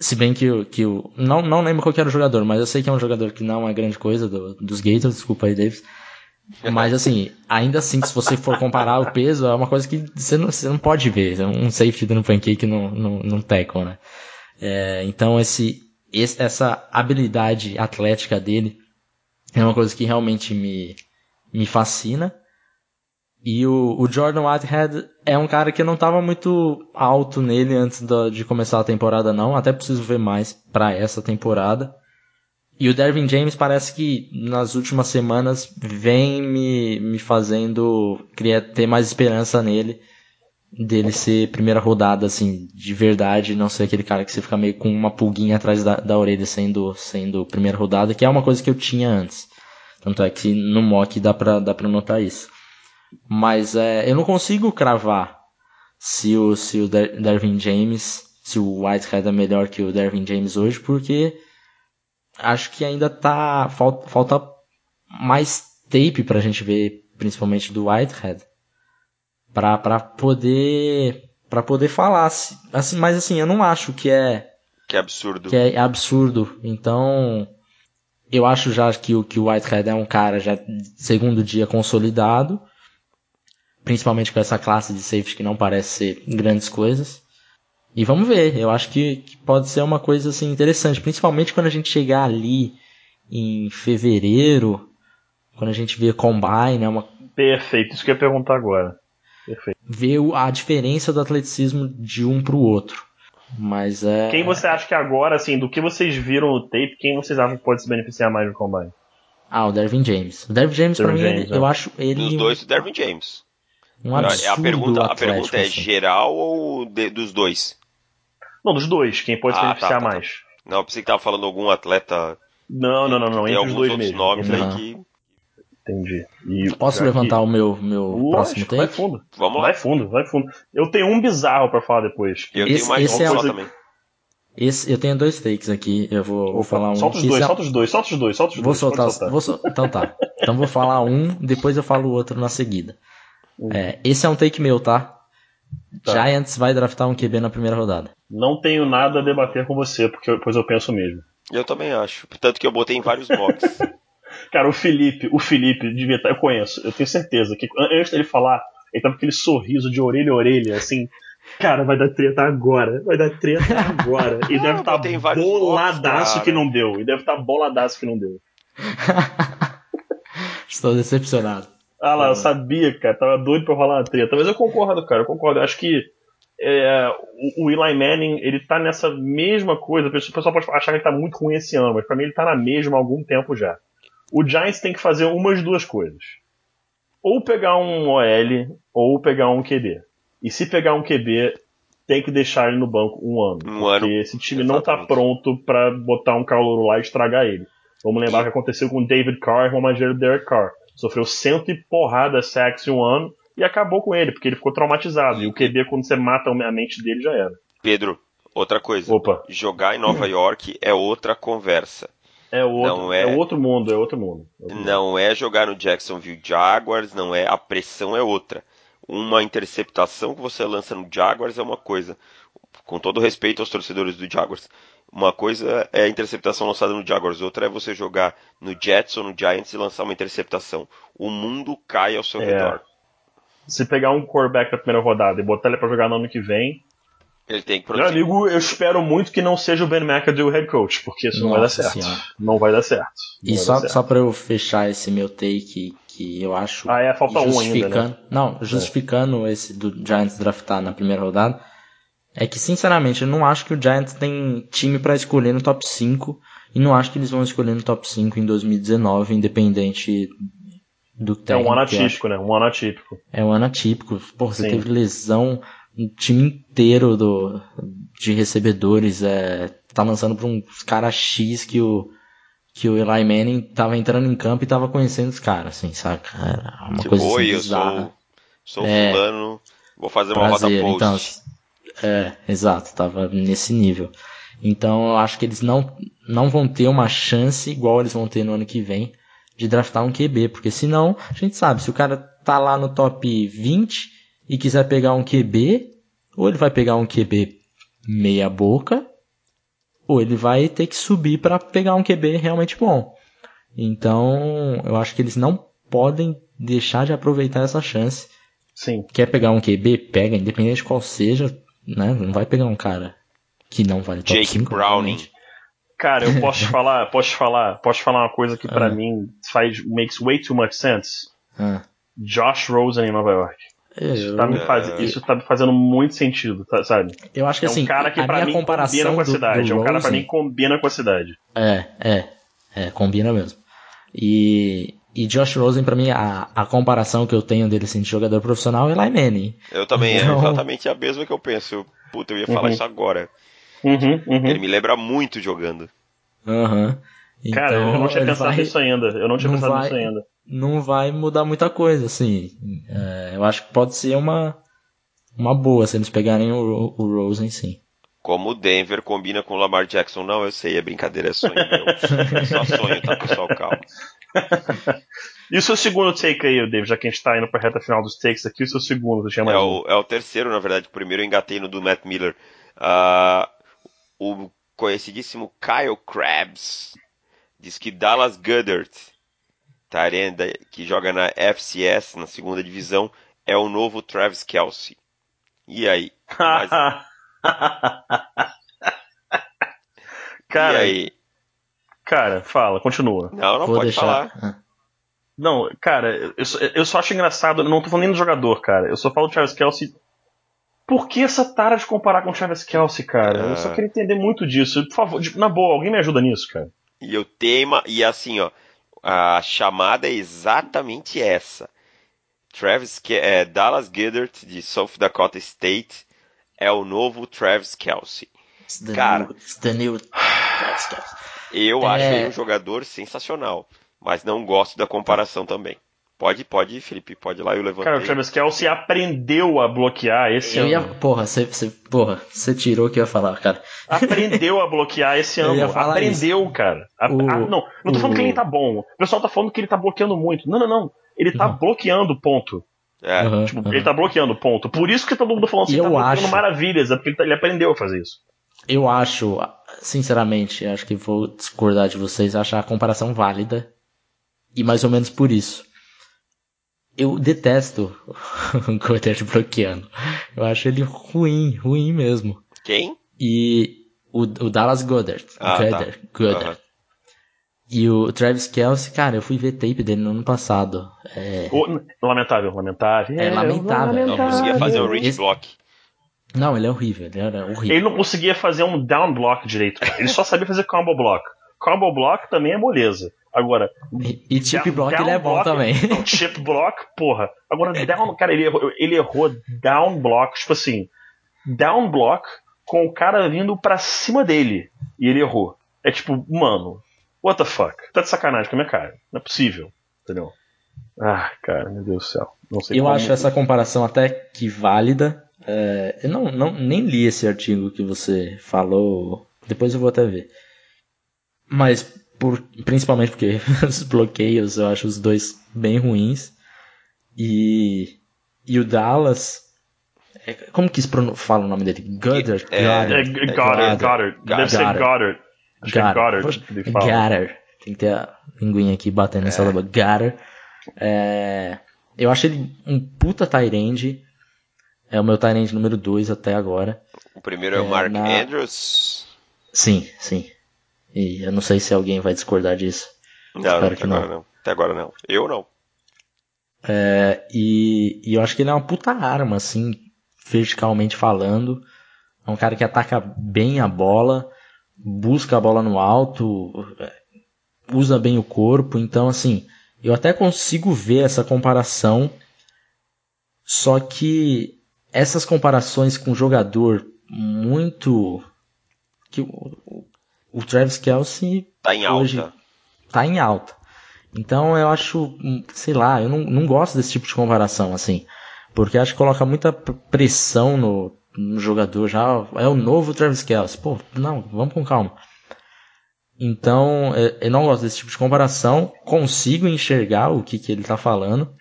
Se bem que o. Que o não, não lembro qual era o jogador, mas eu sei que é um jogador que não é grande coisa do, dos Gators, desculpa aí, Davis. Mas assim, ainda assim, se você for comparar o peso, é uma coisa que você não, você não pode ver. É um safety dando pancake no, no, no tackle, né? É, então esse, esse, essa habilidade atlética dele é uma coisa que realmente me, me fascina. E o, o, Jordan Whitehead é um cara que eu não estava muito alto nele antes da, de começar a temporada, não. Até preciso ver mais para essa temporada. E o Dervin James parece que nas últimas semanas vem me, me fazendo queria ter mais esperança nele. Dele ser primeira rodada, assim, de verdade, não ser aquele cara que você fica meio com uma pulguinha atrás da, da orelha sendo, sendo primeira rodada, que é uma coisa que eu tinha antes. Tanto é que no mock dá pra, dá pra notar isso. Mas é, eu não consigo cravar se o, se o Dervin James, se o Whitehead é melhor que o Dervin James hoje, porque acho que ainda tá. Falta, falta mais tape pra gente ver, principalmente do Whitehead. Pra, pra poder. para poder falar. Assim, mas assim, eu não acho que é. Que é absurdo. Que é absurdo. Então. Eu acho já que o, que o Whitehead é um cara já segundo dia consolidado principalmente com essa classe de safety que não parece ser grandes coisas. E vamos ver, eu acho que, que, pode ser uma coisa assim interessante, principalmente quando a gente chegar ali em fevereiro, quando a gente vê Combine, é uma Perfeito, isso que eu ia perguntar agora. Perfeito. Ver a diferença do atleticismo de um para o outro. Mas é. Quem você acha que agora, assim, do que vocês viram no tape, quem vocês acham que pode se beneficiar mais do Combine? Ah, o Dervin James. O Dervin James, Dervin pra mim, James, ele, é. eu acho ele. Dos dois, o Dervin James. Um absurdo a pergunta, a pergunta é assim. geral ou de, dos dois? Não, dos dois. Quem pode ah, se beneficiar tá, tá, mais? Não, eu pensei que tava falando algum atleta. Não, não, não, não. Tem alguns outros mesmo. nomes uhum. aí que. Entendi. E Posso levantar aqui... o meu, meu Lógico, próximo take? Vai fundo. Vamos lá. Vai fundo, vai fundo. Eu tenho um bizarro para falar depois. Eu esse, tenho mais esse um é... também. Esse, eu tenho dois takes aqui, eu vou, vou falar um. Solta os dois, é... solta os dois, solta os dois, solta os vou dois. Soltar, soltar. Vou. Então tá. Então vou falar um, depois eu falo o outro na seguida. Uhum. É, esse é um take meu, tá? tá? Giants vai draftar um QB na primeira rodada. Não tenho nada a debater com você, porque pois eu penso mesmo. Eu também acho. Portanto que eu botei em vários mocks. Cara, o Felipe, o Felipe devia estar, eu conheço, eu tenho certeza que antes dele falar, ele tava com aquele sorriso de orelha a orelha, assim, cara, vai dar treta agora, vai dar treta agora. E deve estar tá boladaço mocks, que não deu, e deve estar tá boladaço que não deu. Estou decepcionado. Ah lá, eu sabia, cara, tava doido pra rolar uma treta. Mas eu concordo, cara, eu concordo. Eu acho que é, o, o Eli Manning, ele tá nessa mesma coisa. O pessoal pode achar que ele tá muito ruim esse ano, mas pra mim ele tá na mesma há algum tempo já. O Giants tem que fazer umas duas coisas. Ou pegar um OL, ou pegar um QB. E se pegar um QB, tem que deixar ele no banco um ano. Um porque ano, esse time não tá exatamente. pronto pra botar um calouro lá e estragar ele. Vamos lembrar o que aconteceu com o David Carr, irmão mais velho do Derek Carr. Sofreu cento e porrada sacks em um ano e acabou com ele, porque ele ficou traumatizado. E o QB, quando você mata a mente dele, já era. Pedro, outra coisa. Opa, Jogar em Nova York é outra conversa. é outro, Não é... é- outro mundo, é outro mundo. É outro mundo. Não é jogar no Jacksonville Jaguars, não é. A pressão é outra. Uma interceptação que você lança no Jaguars é uma coisa. Com todo respeito aos torcedores do Jaguars. Uma coisa é a interceptação lançada no Jaguars, outra é você jogar no Jets ou no Giants e lançar uma interceptação. O mundo cai ao seu É. redor. Se pegar um quarterback da primeira rodada e botar ele pra jogar no ano que vem, Ele tem que meu produzir. amigo, eu espero muito que não seja o Ben McAdoo o head coach, porque isso não vai dar Nossa certo. Senhora. Não vai dar certo. Não E vai só, dar certo. só pra eu fechar esse meu take, que eu acho. Ah, é, falta um ainda, justificando, né? Não, justificando esse do Giants draftar na primeira rodada, é que, sinceramente, eu não acho que o Giants tem time pra escolher no top 5, e não acho que eles vão escolher no top 5 em 2019, independente do É técnico. um ano eu atípico, né? Um ano atípico. É um ano atípico. Pô, você Sim. teve lesão, um time inteiro do, de recebedores, é, tá lançando pra uns caras X que o, que o Eli Manning tava entrando em campo e tava conhecendo os caras, assim, saca? Era uma Tipo, coisa assim, oi, eu bizarra. sou, sou É. fulano, vou fazer uma Prazer, rota então, post. É, exato, tava nesse nível. Então eu acho que eles não, não vão ter uma chance igual eles vão ter no ano que vem de draftar um QB, porque senão, a gente sabe, se o cara tá lá no top 20 e quiser pegar um QB, ou ele vai pegar um QB meia boca, ou ele vai ter que subir para pegar um QB realmente bom. Então, eu acho que eles não podem deixar de aproveitar essa chance Sim. quer pegar um QB, pega, independente de qual seja, né? Não vai pegar um cara que não vale top Jake 5. Browning. obviamente. Cara, eu posso te falar, posso te falar, posso te falar uma coisa que pra Ah. mim faz makes way too much sense. Ah, Josh Rosen em Nova York. Isso eu, tá me, É. faz, isso tá me fazendo muito sentido, tá- sabe? eu acho que É um assim, cara que a pra minha mim comparação combina com a do, cidade. do é um cara pra Rosen- mim que combina com a cidade. É, é, é, combina mesmo. E, e Josh Rosen, pra mim, a, a comparação que eu tenho dele assim, de jogador profissional é Eli Manning. Eu também, é Não. exatamente a mesma que eu penso. Puta, eu ia falar Uhum. isso agora. Uhum, uhum. Ele me lembra muito jogando. Aham. Cara, eu Então, não tinha ele pensado vai- nisso ainda. Eu não tinha não pensado vai- nisso ainda. não vai mudar muita coisa, assim. É, eu acho que pode ser uma, uma boa se eles pegarem o, Ro- o Rosen, sim. Como o Denver combina com o Lamar Jackson. Não, eu sei, é brincadeira, é sonho meu. É só sonho, tá, pessoal? Calma. E o seu segundo take aí, David, já que a gente tá indo pra reta final dos takes aqui, o seu segundo, você chama É o, é o terceiro, na verdade. O primeiro eu engatei no do Matt Miller. Ah, o conhecidíssimo Kyle Krabs diz que Dallas Goddard, Tarenda, que joga na FCS, na segunda divisão, é o novo Travis Kelsey. E aí? Mas- cara, e aí? Cara, fala, continua. Não, não Vou pode deixar. falar. Ah, Não, cara, eu só, eu só acho engraçado, eu não tô falando nem do jogador, cara. Eu só falo do Travis Kelsey. Por que essa tara de comparar com o Travis Kelsey, cara? Eu só Ah. queria entender muito disso. Por favor, na boa, alguém me ajuda nisso, cara. E o tema, e assim, ó, a chamada é exatamente essa. Travis, Ke- é, Dallas Goddard, de South Dakota State, é o novo Travis Kelsey. it's the Cara. new- it's the new- Travis Kelce. Eu É. acho ele um jogador sensacional, mas não gosto da comparação também. Pode, pode, Felipe, pode ir lá, eu levantei. Cara, o Travis Kelsey aprendeu a bloquear esse Eu ano. ia, porra, você, você, porra, você tirou o que eu ia falar, cara. Aprendeu a bloquear esse Eu ano. ia falar Aprendeu, cara. A- O- a- não, não tô falando o- que ele tá bom. O pessoal tá falando que ele tá bloqueando muito. Não, não, não. Ele tá Não. bloqueando, ponto. É, Aham, Tipo, aham. ele tá bloqueando, ponto. Por isso que todo mundo falando assim, Eu tá bloqueando acho- maravilhas. É porque ele, tá- ele aprendeu a fazer isso. Eu acho, sinceramente, acho que vou discordar de vocês, achar a comparação válida. E mais ou menos por isso. Eu detesto o Goddard bloqueando. Eu acho ele ruim, ruim mesmo. quem? E o, o Dallas Goddard. Ah, tá. Goddard, Goddard. Aham. E o Travis Kelsey, cara, eu fui ver tape dele no ano passado. É, lamentável, lamentável. É lamentável. Não conseguia fazer o reach Esse- block. Não, ele é horrível, ele era horrível. Ele não conseguia fazer um down block direito. cara. Ele só sabia fazer combo block. Combo block também é moleza. Agora, E, e chip down- block down ele é bom block- também. Não, chip block, porra. Agora, down, cara, ele errou, ele errou down block, tipo assim. down block com o cara vindo pra cima dele e ele errou. É tipo, mano, what the fuck? Tá de sacanagem com a minha cara. Não é possível. Entendeu? Ah, cara, meu Deus do céu. Não sei Eu como... acho essa comparação até que válida. É, eu não, não, nem li esse artigo que você falou. Depois eu vou até ver. Mas por, principalmente porque os bloqueios eu acho os dois bem ruins. E, e o Dallas. é, Como que se fala o nome dele? Goddard? É, É, Goddard. Goddard, Goddard. Deve ser Goddard. Goddard. Acho que é Goddard. Goddard. Tem que ter a linguinha aqui batendo nessa sílaba. Goddard. É, eu acho ele um puta Tyrande. É o meu Tyrande número 2 até agora. O primeiro é o É, Mark na- Andrews. Sim, sim. E eu não sei se alguém vai discordar disso. Não, Espero não, até que agora não. não. Até agora não. Eu não. É, e, e eu acho que ele é uma puta arma, assim, verticalmente falando. É um cara que ataca bem a bola, busca a bola no alto, usa bem o corpo. Então, assim, eu até consigo ver essa comparação. Só que essas comparações com jogador muito. que o, o- Travis Kelsey Tá em Hoje- alta. tá em alta. Então eu acho, hum, sei lá, eu não, não gosto desse tipo de comparação, assim. Porque acho que coloca muita pressão no, no jogador já. É o novo Travis Kelce. Pô, não, vamos com calma. Então, é, eu não gosto desse tipo de comparação. Consigo enxergar o que, que ele tá falando.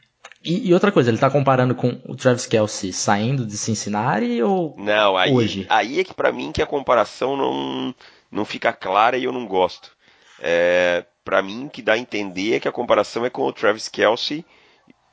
E, e outra coisa, ele tá comparando com o Travis Kelce saindo de Cincinnati ou. Não, aí, Hoje. aí é que pra mim que a comparação não, não fica clara e eu não gosto. É, para mim que dá a entender é que a comparação é com o Travis Kelsey,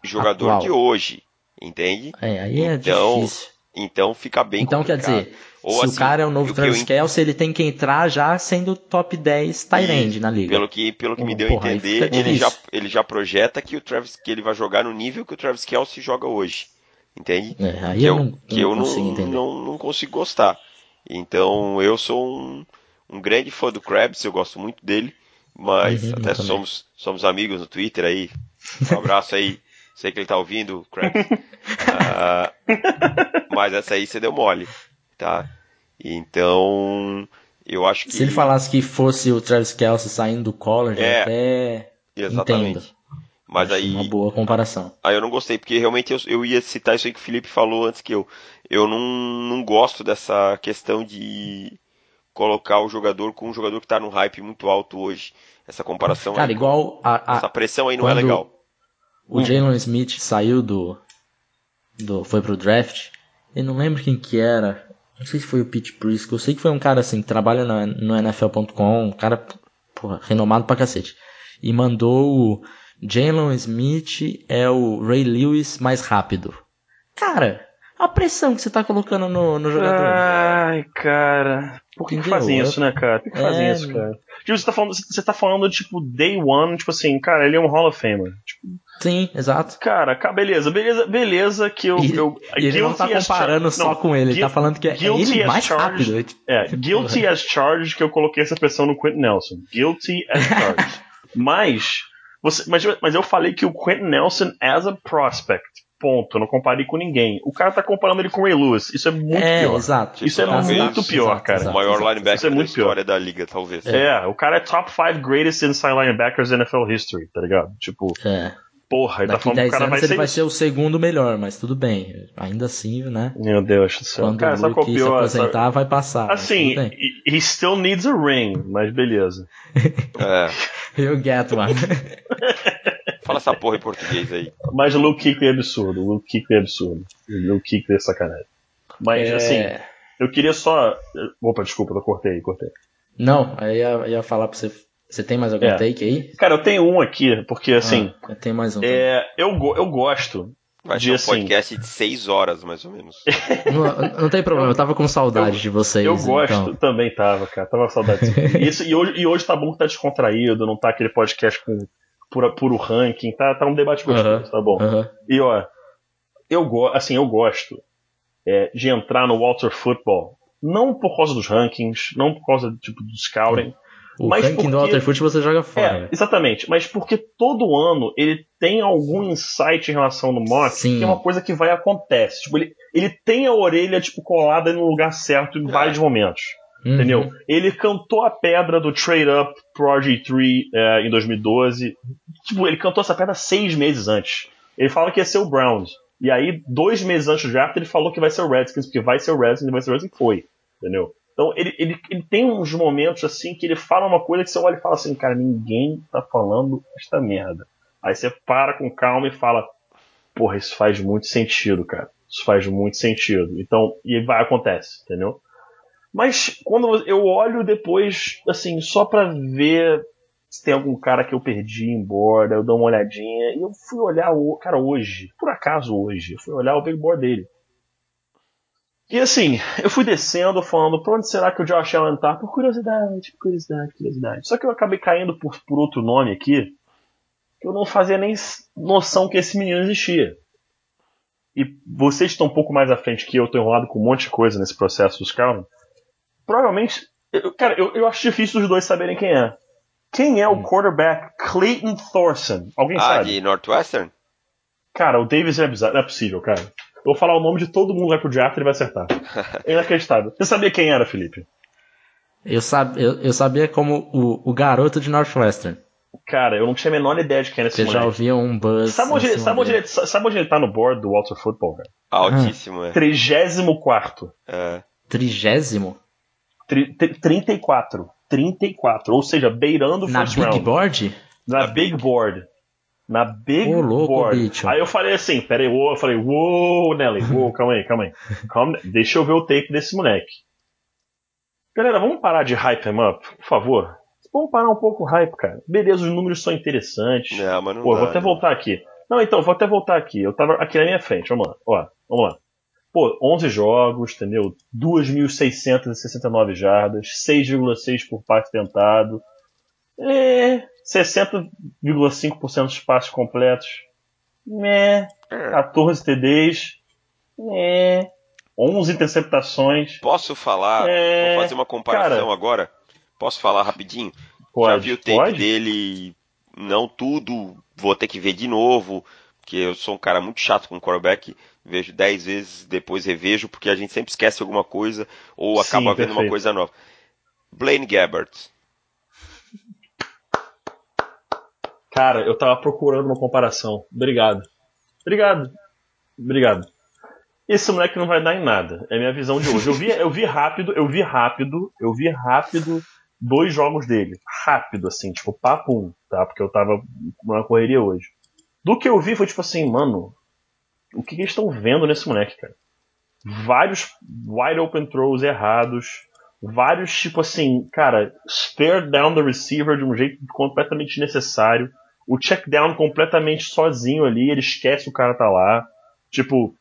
jogador Atual. de hoje, entende? É, aí é Então, difícil. Então fica bem Então quer complicado. dizer, Ou se assim, o cara é o novo eu Travis en- Kelce, ele tem que entrar já sendo top 10 tight end na liga. Pelo que, pelo que me Hum, deu porra, a entender, ele já, ele já projeta que o Travis que ele vai jogar no nível que o Travis Kelsey joga hoje. Entende? É, aí que eu, eu, não, que não eu consigo não, não, não consigo gostar. Então eu sou um, um grande fã do Krabs, eu gosto muito dele, mas Uhum, eu até somos, somos amigos no Twitter aí. Um abraço aí, sei que ele tá ouvindo, Krabs. Ah, mas essa aí você deu mole, tá? Então eu acho que. Se ele falasse que fosse o Travis Kelce saindo do college, É, até Exatamente. entendo. Mas Acho aí. Uma boa comparação. Aí eu não gostei, porque realmente eu, eu ia citar isso aí que o Felipe falou antes que eu. Eu não, não gosto dessa questão de colocar o jogador com um jogador que tá num hype muito alto hoje. Essa comparação Cara, aí, igual a, a- essa pressão aí não é legal. o Jalen Smith saiu do, do. Foi pro draft. Eu não lembro quem que era. Não sei se foi o Pete Prisco. Eu sei que foi um cara assim, que trabalha na- no NFL.com. Um cara, porra, renomado pra cacete. E mandou o Jalen Smith é o Ray Lewis mais rápido. Cara, a pressão que você tá colocando no, no jogador. Ai, cara. Por que, que fazem isso, né, cara? Por que, que fazem É, isso, cara? Tipo, você tá falando, você tá falando, tipo, day one, tipo assim, cara, ele é um Hall of Famer. Tipo, Sim, exato. cara, ca- beleza, beleza, beleza que eu. E, eu e ele não tá comparando char- só não, com ele, ele tá falando que é guilty ele as mais charged. rápido. É, guilty as charged que eu coloquei essa pressão no Quentin Nelson. Guilty as charged. mas, você, mas, mas eu falei que o Quentin Nelson as a prospect. Ponto. Não comparei com ninguém. O cara tá comparando ele com o Ray Lewis. Isso é muito é, pior. exato. Isso é Exato, muito pior, exato, cara. O exato, maior exato. linebacker Isso é da muito pior. história da liga, talvez. É, o cara é top 5 greatest inside linebackers in NFL history, tá ligado? Tipo, É. porra, ele tá falando que 10 o cara vai ele ser vai isso. ser o segundo melhor, mas tudo bem. Ainda assim, né? Meu Deus do céu. Quando cara, o é o Luke se aposentar, Sabe- vai passar. Assim, he he still needs a ring, mas beleza. É. You get one. Fala essa porra em português aí. Mas o Luke Kuechly é absurdo, o Luke Kuechly é absurdo. O Luke Kuechly é sacanagem. Mas, É, assim, eu queria só... Opa, desculpa, eu cortei, cortei. Não, aí eu ia falar pra você. Você tem mais algum É. take aí? Cara, eu tenho um aqui, porque, assim, Ah, eu tenho mais um. é, eu, eu gosto Vai de, ser um assim... podcast de 6 horas, mais ou menos. Não, não tem problema, eu tava com saudade de vocês. Eu gosto, então. também tava, cara. Tava com saudade. E, esse- e hoje, e hoje tá bom que tá descontraído, não tá aquele podcast com pura, puro ranking, tá, tá um debate gostoso, Aham, tá bom. aham. E ó, eu go assim, eu gosto é, de entrar no Walter Football, não por causa dos rankings, não por causa tipo, do scouting, O Mas ranking porque- do Walter Foot você joga fora. É, exatamente. Mas porque todo ano ele tem algum insight em relação no mock, Sim. que é uma coisa que vai e acontece. Tipo, ele, ele tem a orelha tipo, colada no lugar certo em É. vários momentos. Uhum. Entendeu? Ele cantou a pedra do Trade Up Project 3 é, em 2012. Tipo, ele cantou essa pedra seis meses antes. Ele falava que ia ser o Browns. E aí, dois meses antes do draft, ele falou que vai ser o Redskins, porque vai ser o Redskins, vai ser o Redskins, e foi. Entendeu? Então, ele, ele, ele tem uns momentos assim que ele fala uma coisa que você olha e fala assim, cara, ninguém tá falando esta merda. Aí você para com calma e fala, porra, isso faz muito sentido, cara. Isso faz muito sentido. Então, e vai, acontece, entendeu? Mas quando eu olho depois, assim, só pra ver se tem algum cara que eu perdi embora, eu dou uma olhadinha. E eu fui olhar o cara hoje, por acaso hoje, eu fui olhar o big board dele. E assim, eu fui descendo falando, pra onde será que o Josh Allen tá? Por curiosidade, por curiosidade, curiosidade. Só que eu acabei caindo por, por outro nome aqui, que eu não fazia nem noção que esse menino existia. E vocês estão um pouco mais à frente que eu, tô enrolado com um monte de coisa nesse processo dos Cowboys. Provavelmente, eu- cara, eu, eu acho difícil os dois saberem quem é. Quem é o quarterback Clayton Thorson? Alguém Ah, sabe? de Northwestern? Cara, o Davis é bizarro, não é possível, cara. Eu vou falar o nome de todo mundo vai pro draft e ele vai acertar. É inacreditável. Você sabia quem era, Felipe? Eu, sab, eu, eu sabia como o, o garoto de Northwestern. Cara, eu não tinha a menor ideia de quem era esse Você já ouvia um buzz. Sabe onde, ele- sabe, onde ele, sabe onde ele tá no board do Walter Football, cara? Altíssimo, é. 34. É. Trigésimo? Tri, tri- 34. 34. Ou seja, beirando o Na first Big round. Board? Na Na Big Big. Board. Na Big Ô, louco, Board. bicho. Aí eu falei assim, peraí, uou, eu falei, uou, Nelly, uou, calma aí, calma aí. Calma, deixa eu ver o tape desse moleque. Galera, vamos parar de hype him up, por favor. Vamos parar um pouco o hype, cara. Beleza, os números são interessantes. Não, mas não Pô, eu dá, vou até né? voltar aqui. Não, então, vou até voltar aqui. Eu tava aqui na minha frente, vamos lá. Ó, vamos lá. Pô, 11 jogos, entendeu? 2.669 jardas, 6,6 por passe tentado. É, 60,5% dos passes completos. Né, É. 14 TDs. Né, 11 interceptações. Posso falar? É, Vou fazer uma comparação cara. agora? Posso falar rapidinho? Pode, Já vi o tape pode? dele, não tudo, vou ter que ver de novo, porque eu sou um cara muito chato com quarterback, vejo 10 vezes, depois revejo, porque a gente sempre esquece alguma coisa ou Sim, acaba vendo uma coisa nova. Blaine Gabbert. Cara, eu tava procurando uma comparação. Obrigado. Obrigado. Obrigado. Esse moleque não vai dar em nada. É a minha visão de hoje. Eu vi, eu vi rápido, eu vi rápido, eu vi rápido dois jogos dele. Rápido, assim, tipo, papo um, tá? Porque eu tava na correria hoje. Do que eu vi foi tipo assim, mano, o que, que eles estão vendo nesse moleque, cara? Vários wide open throws errados. Vários, tipo assim, cara, stare down the receiver de um jeito completamente desnecessário. O check down completamente sozinho ali, ele esquece o cara tá lá. Tipo.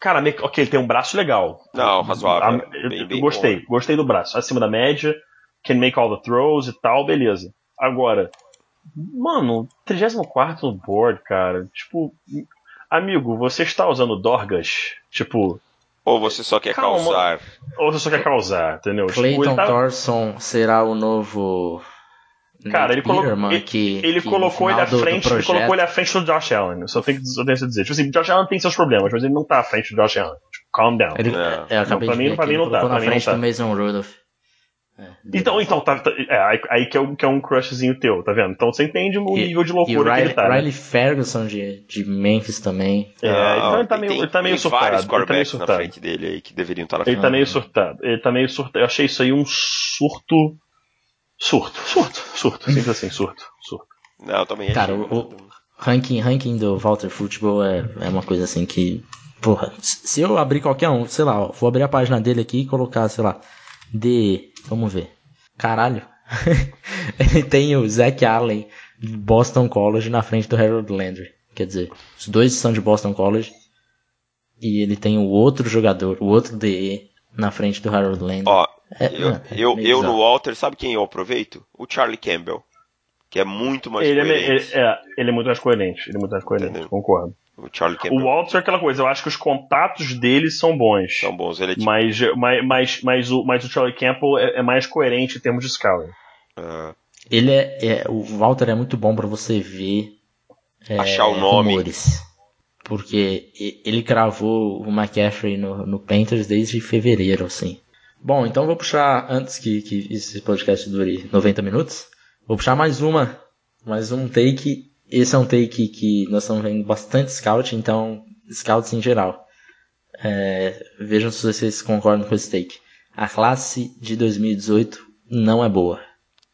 Cara, ok, ele tem um braço legal. Não, razoável. Ah, eu- Bem, eu bem gostei, bom. gostei do braço. Acima da média, can make all the throws e tal, beleza. Agora, mano, 34 no board, cara. Tipo, amigo, você está usando Dorgas? Tipo, Ou você só quer Calma. causar? ou você só quer causar, entendeu? Tipo, Clayton ele tá- Thorson será o novo. Cara, ele, colocou, Peterman, ele, que, ele que colocou ele à frente, ele projeto- colocou ele à frente do Josh Allen. Eu só tenho tenho que dizer. Tipo assim, Josh Allen tem seus problemas, mas ele não tá à frente do Josh Allen. Tipo, calm down. Ele, Não. é, eu acabei pra de mim- ver pra aqui, mim ele não tá, pra na mim não frente tá. do Mason Rudolph. É, Então, então, tá, tá- é, aí, que, é um, que é um crushzinho teu, tá vendo? Então você entende o E- nível de E o loucura que Riley, ele tá. né? Riley Ferguson de, de Memphis também. É, Não, então ele tá meio, tem- ele tá meio tem surtado. vários Ele tá meio quarterbacks na surtado. frente dele aí que deveriam estar na Ele frente. tá meio surtado. Ele tá meio surtado. Eu achei isso aí um surto. Surto, surto, surto. Simples assim, surto, surto. Não, eu também Cara, achei. o, o ranking, ranking do Walter Football é, é uma coisa assim que. Porra, se se eu abrir qualquer um, sei lá, ó, vou abrir a página dele aqui e colocar, sei lá, D. Vamos ver. Caralho. Ele tem o Zach Allen de Boston College na frente do Harold Landry. Quer dizer, os dois são de Boston College. E ele tem o outro jogador, o outro DE, na frente do Harold Landry. Ó, É, eu, é, eu, eu no Walter, sabe quem eu aproveito? O Charlie Campbell. Que é muito mais Ele é, coerente. ele, é, ele é muito mais coerente. Ele é muito mais coerente, Entendeu? concordo. O Charlie Campbell. O Walter é aquela coisa, eu acho que os contatos dele são bons. São bons, ele é tipo, Mas, mas, mas, mas, o, mas o Charlie Campbell é, é mais coerente em termos de scouting. ah, Ele é, é- o Walter é muito bom pra você ver é, Achar o nome. rumores. Porque ele cravou o McCaffrey no, no Panthers desde fevereiro, assim. Bom, então vou puxar, antes que, que esse podcast dure 90 minutos, vou puxar mais uma, mais um take. Esse é um take que nós estamos vendo bastante scout, então scouts em geral. É, vejam se vocês concordam com esse take. A classe de 2018 não é boa.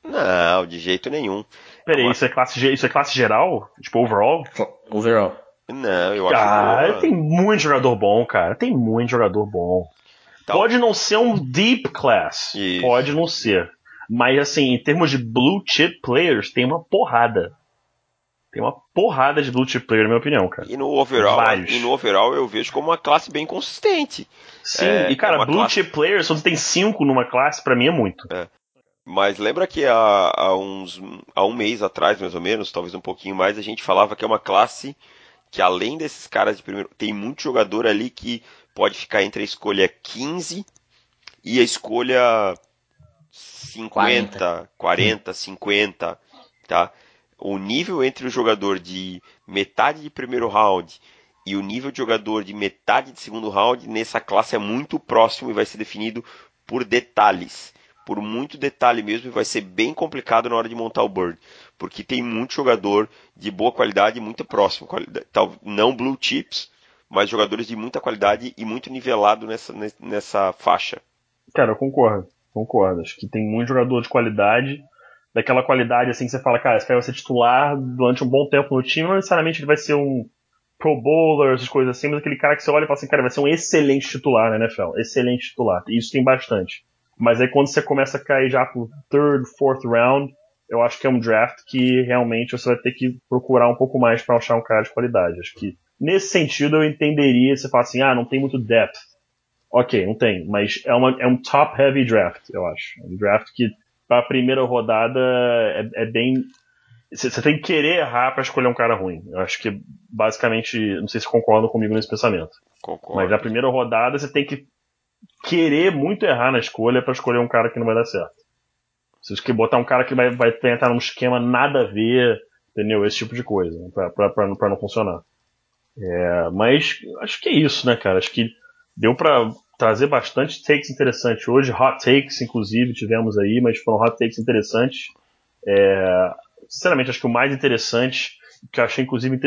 não, de jeito nenhum. Peraí, isso é, classe, isso é classe geral? Tipo, overall? Overall. Não, eu acho Cara, boa. tem muito jogador bom, cara. Tem muito jogador bom. Tal- Pode não ser um deep class. Isso. Pode não ser. Mas, assim, em termos de blue chip players, tem uma porrada. Tem uma porrada de blue chip player, na minha opinião, cara. E no overall, Vários. e no overall eu vejo como uma classe bem consistente. Sim, É, e cara, é blue classe- chip players, se você tem cinco numa classe, pra mim é muito. Mas lembra que há, há uns há um mês atrás, mais ou menos, talvez um pouquinho mais, a gente falava que é uma classe que além desses caras de primeiro, tem muito jogador ali que pode ficar entre a escolha 15 e a escolha 50, 40, 50, tá? O nível entre o jogador de metade de primeiro round e o nível de jogador de metade de segundo round nessa classe é muito próximo e vai ser definido por detalhes. Por muito detalhe mesmo, e vai ser bem complicado na hora de montar o board. Porque tem muito jogador de boa qualidade muito próximo. Não blue chips, mas jogadores de muita qualidade e muito nivelado nessa, nessa faixa. Cara, eu concordo. Concordo. Acho que tem muito jogador de qualidade. Daquela qualidade assim que você fala, cara, esse cara vai ser titular durante um bom tempo no time, não necessariamente ele vai ser um pro bowler, essas coisas assim, mas aquele cara que você olha e fala assim, cara, vai ser um excelente titular na NFL. Excelente titular. E isso tem bastante. Mas aí quando você começa a cair já pro third, fourth round, eu acho que é um draft que realmente você vai ter que procurar um pouco mais para achar um cara de qualidade. Acho que nesse sentido eu entenderia se você fala assim, ah, não tem muito depth. Ok, não tem, mas é, uma, é um top heavy draft, eu acho. Um draft que para a primeira rodada é, é bem. Você tem que querer errar para escolher um cara ruim. Eu acho que basicamente, não sei se concordam comigo nesse pensamento. Concordo. Mas na primeira rodada você tem que querer muito errar na escolha para escolher um cara que não vai dar certo. Você quer botar um cara que vai, vai tentar num esquema nada a ver, entendeu? Esse tipo de coisa, pra, pra, não- funcionar. É, mas acho que é isso, né, cara? Acho que deu pra trazer bastante takes interessantes hoje, hot takes, inclusive, tivemos aí, mas foram hot takes interessantes. É, sinceramente, acho que o mais interessante, que eu achei, inclusive,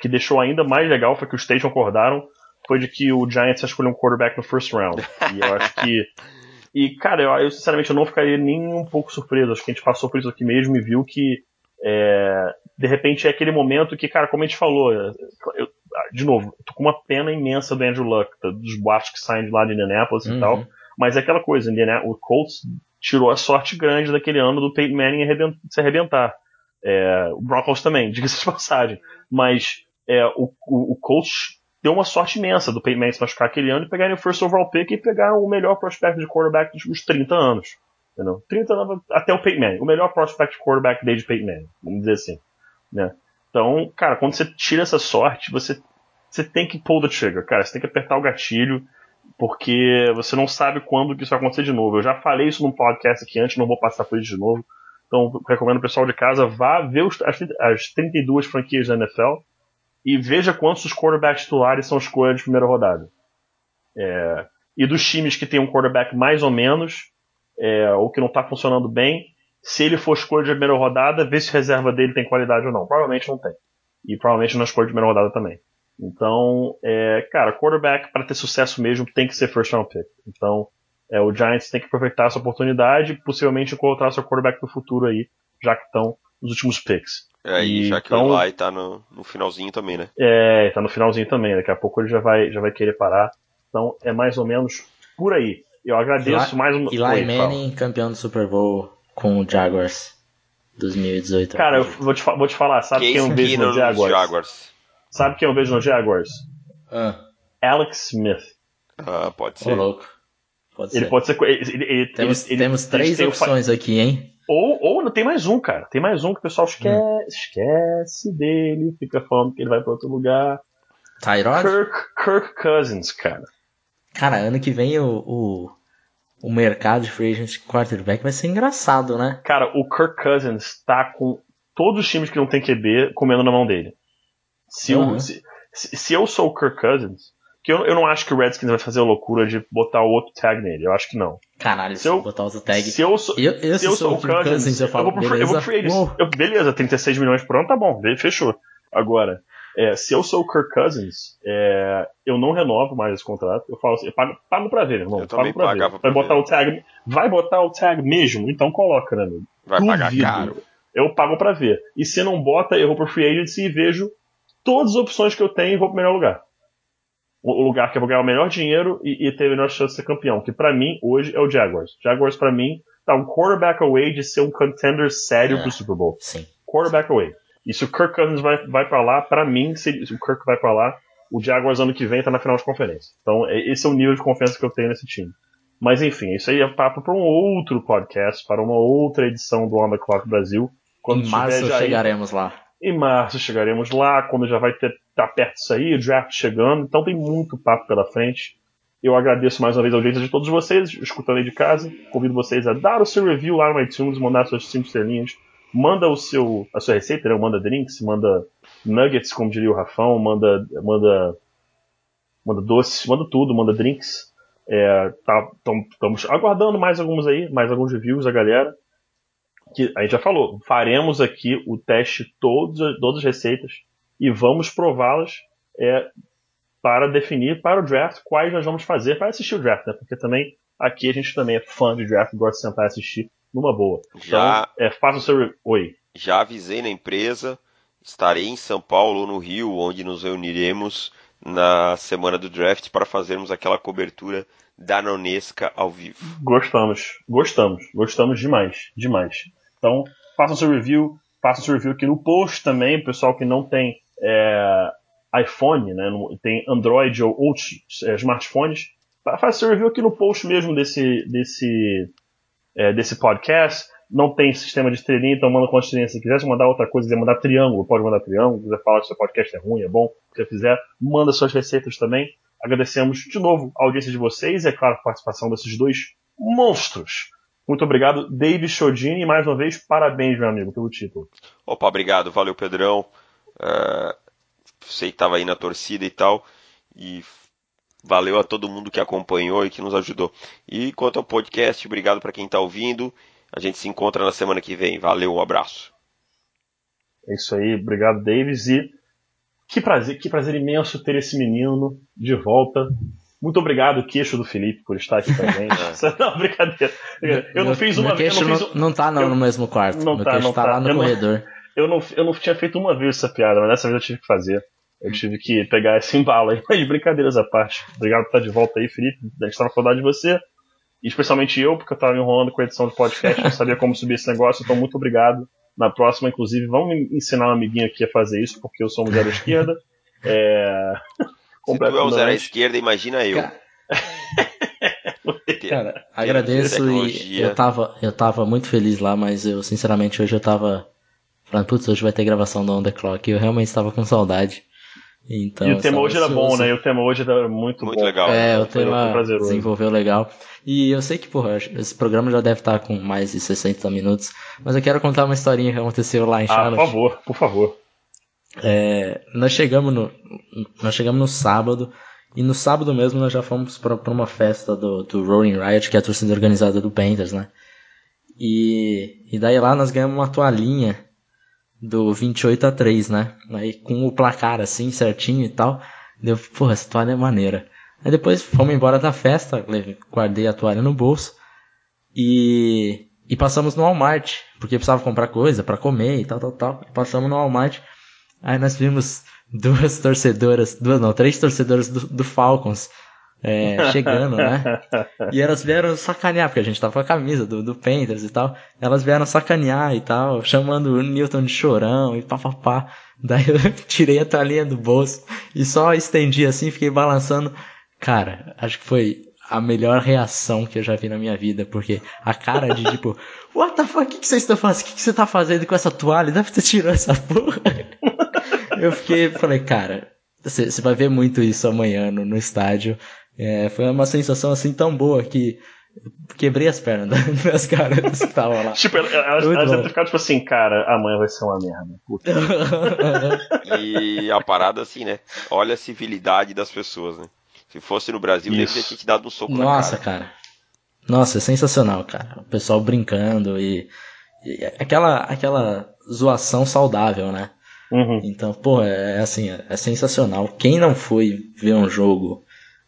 que deixou ainda mais legal foi que os três concordaram, foi de que o Giants ia escolher um quarterback no first round. E eu acho que. E, cara, eu, eu, sinceramente eu não ficaria nem um pouco surpreso. Acho que a gente passou por isso aqui mesmo e viu que. é, de repente é aquele momento que, cara, como a gente falou, eu- de novo, tô com uma pena imensa do Andrew Luck, tá, dos boatos que saem de lá de Indianapolis e Uhum. tal. Mas é aquela coisa, o Colts tirou a sorte grande daquele ano do Peyton Manning se arrebentar. É, o Broncos também, diga-se de passagem. Mas é, o, o, o Colts deu uma sorte imensa do Peyton Manning se machucar aquele ano e pegarem o first overall pick e pegaram o melhor prospect de quarterback dos últimos 30 anos. Entendeu? 30 anos até o Peyton Manning. O melhor prospect de quarterback desde Peyton Manning, vamos dizer assim. Né? Então, cara, quando você tira essa sorte, você, você tem que pull the trigger, cara. Você tem que apertar o gatilho, porque você não sabe quando que isso vai acontecer de novo. Eu já falei isso num podcast aqui antes, não vou passar por isso de novo. Então, recomendo o pessoal de casa vá ver os, as, as 32 franquias da NFL e veja quantos os quarterbacks titulares são escolha de primeira rodada. É, e dos times que tem um quarterback mais ou menos, é, ou que não está funcionando bem, se ele for escolha de primeira rodada, vê se a reserva dele tem qualidade ou não. Provavelmente não tem. E provavelmente não é escolha de primeira rodada também. Então, é, cara, quarterback para ter sucesso mesmo tem que ser first round pick. Então, é, o Giants tem que aproveitar essa oportunidade e possivelmente encontrar seu quarterback do futuro aí, já que estão nos últimos picks. É, e, E já que então- o Eli tá no, no finalzinho também, né? É, tá no finalzinho também, daqui a pouco ele já vai, já vai querer parar. Então é mais ou menos por aí. Eu agradeço Eli- mais um. Eli Oi, fala. Manning, campeão do Super Bowl com o Jaguars 2018. Cara, eu vou te, vou te falar, sabe quem Case eu vejo Keenum no nos Jaguars? Jaguars. Sabe quem eu vejo no Jaguars? Ah, Alex Smith. Ah, pode ô ser. louco. Pode ele ser. pode ser. Ele, ele, Temos, ele, temos ele três tem o opções aqui, hein? Ou, ou tem mais um, cara. Tem mais um que o pessoal esquece, esquece dele, fica falando que ele vai pra outro lugar. Tyrod? Kirk, Kirk Cousins, cara. Cara, ano que vem o, o, o mercado de free agent quarterback vai ser engraçado, né? Cara, o Kirk Cousins tá com todos os times que não tem QB comendo na mão dele. Se, Uhum. eu, se, se eu sou o Kirk Cousins, que eu, eu não acho que o Redskins vai fazer a loucura de botar o outro tag nele. Eu acho que não. Caralho, Se se eu- eu botar os tag. Se eu sou, Eu, eu, se eu sou o Kirk Cousins, eu falo, vou pro free, eu vou beleza? pro free agents. Uou. Eu- beleza, 36 milhões por ano, tá bom, fechou. Agora, é, se eu sou o Kirk Cousins, é, eu não renovo mais esse contrato. Eu falo assim, eu pago, pago pra ver, irmão. Eu pago também pra ver. pra Vai botar ver. o tag. Vai botar o tag mesmo? Então coloca, né, amigo? Vai pagar Duvido. caro. Eu pago pra ver. E se não bota, eu vou pro free agency e vejo todas as opções que eu tenho e vou pro melhor lugar. O lugar que eu vou ganhar o melhor dinheiro e, e ter a melhor chance de ser campeão. Que pra mim, hoje, é o Jaguars. Jaguars, pra mim, tá um quarterback away de ser um contender sério É. pro Super Bowl. Sim. Quarterback away. E se o Kirk Cousins vai, vai pra lá, pra mim, se, se o Kirk vai pra lá, o Jaguars ano que vem tá na final de conferência. Então, esse é o nível de confiança que eu tenho nesse time. Mas enfim, isso aí é papo para um outro podcast, para uma outra edição do On The Clock Brasil. Quando em março tiver já aí- chegaremos lá. Em março chegaremos lá, quando já vai ter tá perto disso aí, o draft chegando, então tem muito papo pela frente. Eu agradeço mais uma vez a audiência de todos vocês, escutando aí de casa. Convido vocês a dar o seu review lá no iTunes, mandar suas 5 estrelinhas. Manda o seu, a sua receita, né? manda drinks, manda nuggets, como diria o Rafão, manda, manda, manda doces, manda tudo, manda drinks. É, tá, estamos aguardando mais alguns aí, mais alguns reviews da galera que a gente já falou, faremos aqui o teste de todas as receitas e vamos prová-las é, para definir para o draft quais nós vamos fazer para assistir o draft, né? Porque também aqui a gente também é fã de draft, gosta de sentar e assistir numa boa. Já- Então, é, faça o seu. Oi. Já avisei na empresa, estarei em São Paulo ou no Rio, onde nos reuniremos na semana do draft para fazermos aquela cobertura danonesca ao vivo. Gostamos, gostamos, gostamos demais, demais. Então, faça o seu review, faça o seu review aqui no post também, pessoal que não tem é, iPhone, né, tem Android ou outros é, smartphones, fa- faça seu review aqui no post mesmo desse, desse, é, desse podcast. Não tem sistema de estrelinha, então manda quantas estrelinhas você quiser. Se mandar outra coisa, quiser mandar triângulo, pode mandar triângulo. Se quiser falar que seu podcast é ruim, é bom, se você fizer, manda suas receitas também. Agradecemos de novo a audiência de vocês e, é claro, a participação desses dois monstros. Muito obrigado, David Chodini, e mais uma vez, parabéns, meu amigo, pelo título. Opa, obrigado, valeu Pedrão. É, sei que estava aí na torcida e tal. E valeu a todo mundo que acompanhou e que nos ajudou. E quanto ao podcast, obrigado para quem está ouvindo. A gente se encontra na semana que vem. Valeu, um abraço. É isso aí, obrigado, Davis. E que prazer, que prazer imenso ter esse menino de volta. Muito obrigado, queixo do Felipe, por estar aqui presente. não, brincadeira. Eu não fiz uma vez. não, não, fiz, não tá não, eu- no mesmo quarto. não meu tá, queixo não tá, tá. lá no Eu não- corredor. eu, não, eu não tinha feito uma vez essa piada, mas dessa vez eu tive que fazer. Eu tive que pegar esse embalo aí. Mas brincadeiras à parte. Obrigado por estar de volta aí, Felipe. A gente tava com saudade de você. E especialmente eu, porque eu tava me enrolando com a edição do podcast, não sabia como subir esse negócio, então muito obrigado. Na próxima, inclusive, vamos me ensinar um amiguinho aqui a fazer isso, porque eu sou zero esquerda. É... Se tu é o completamente- zero à esquerda, imagina eu. Cara, Cara, agradeço e eu tava, eu tava muito feliz lá, mas eu, sinceramente, hoje eu tava falando, putz, hoje vai ter gravação do On The Clock e eu realmente estava com saudade. Então, E o tema hoje era bom, né? E o tema hoje era muito, Muito bom. legal. É, o Foi- foi tema desenvolveu legal. E eu sei que, porra, esse programa já deve estar com mais de 60 minutos, mas eu quero contar uma historinha que aconteceu lá em Ah, por Charlotte. favor, por favor. É, nós chegamos no nós chegamos no sábado e no sábado mesmo nós já fomos pra uma festa do, do Roaring Riot, que é a torcida organizada do Panthers, né? E, e daí lá nós ganhamos uma toalhinha do 28 a 3, né? Aí com o placar assim, certinho e tal. Deu, porra, essa toalha é maneira. Aí depois fomos embora da festa, guardei a toalha no bolso e, e passamos no Walmart, porque precisava comprar coisa pra comer e tal, tal, tal. Passamos no Walmart. Aí nós vimos duas torcedoras, duas não, três torcedoras do, do Falcons é, chegando, né? E elas vieram sacanear, porque a gente tava com a camisa do, do Panthers e tal. Elas vieram sacanear e tal, chamando o Newton de chorão e papapá. Daí eu tirei a toalhinha do bolso e só estendi assim, fiquei balançando. Cara, acho que foi a melhor reação que eu já vi na minha vida, porque a cara de tipo, what the fuck, o que, que vocês estão fazendo? O que, que você tá fazendo com essa toalha? Deve ter tirado essa porra. Eu fiquei, falei, cara, você, vai ver muito isso amanhã no, no estádio. É, foi uma sensação assim tão boa que quebrei as pernas das caras que estavam lá. tipo, elas, elas devem ficar tipo assim, cara, amanhã vai ser uma merda. Puta. e a parada assim, né? Olha a civilidade das pessoas, né? Se fosse no Brasil, Isso. deveria ter te dado um soco Nossa, na cara. cara. Nossa, é sensacional, cara. O pessoal brincando e, e aquela, aquela zoação saudável, né? Uhum. Então, pô, é, é assim, é, é sensacional. Quem não foi ver um jogo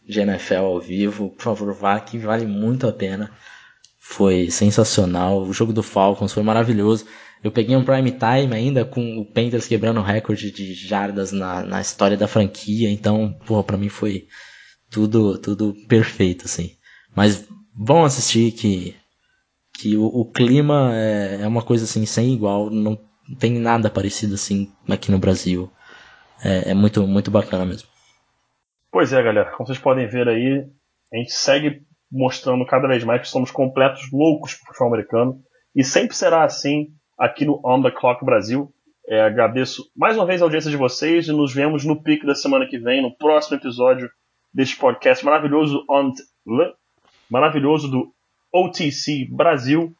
de NFL ao vivo, por favor, vá que vale muito a pena. Foi sensacional. O jogo do Falcons foi maravilhoso. Eu peguei um prime time ainda com o Panthers quebrando o recorde de jardas na, na história da franquia. Então, porra, pra mim foi tudo, tudo perfeito, assim. Mas bom assistir que, que o, o clima é, é, uma coisa assim sem igual. Não tem nada parecido assim aqui no Brasil. É, é muito, muito bacana mesmo. Pois é, galera. Como vocês podem ver aí, a gente segue mostrando cada vez mais que somos completos loucos pro futebol americano. E sempre será assim aqui no On The Clock Brasil. É, agradeço mais uma vez a audiência de vocês e nos vemos no pique da semana que vem, no próximo episódio deste podcast maravilhoso, on, maravilhoso do OTC Brasil.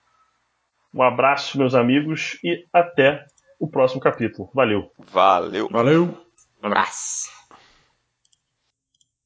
Um abraço, meus amigos, e até o próximo capítulo. Valeu. Valeu. Valeu. Um abraço.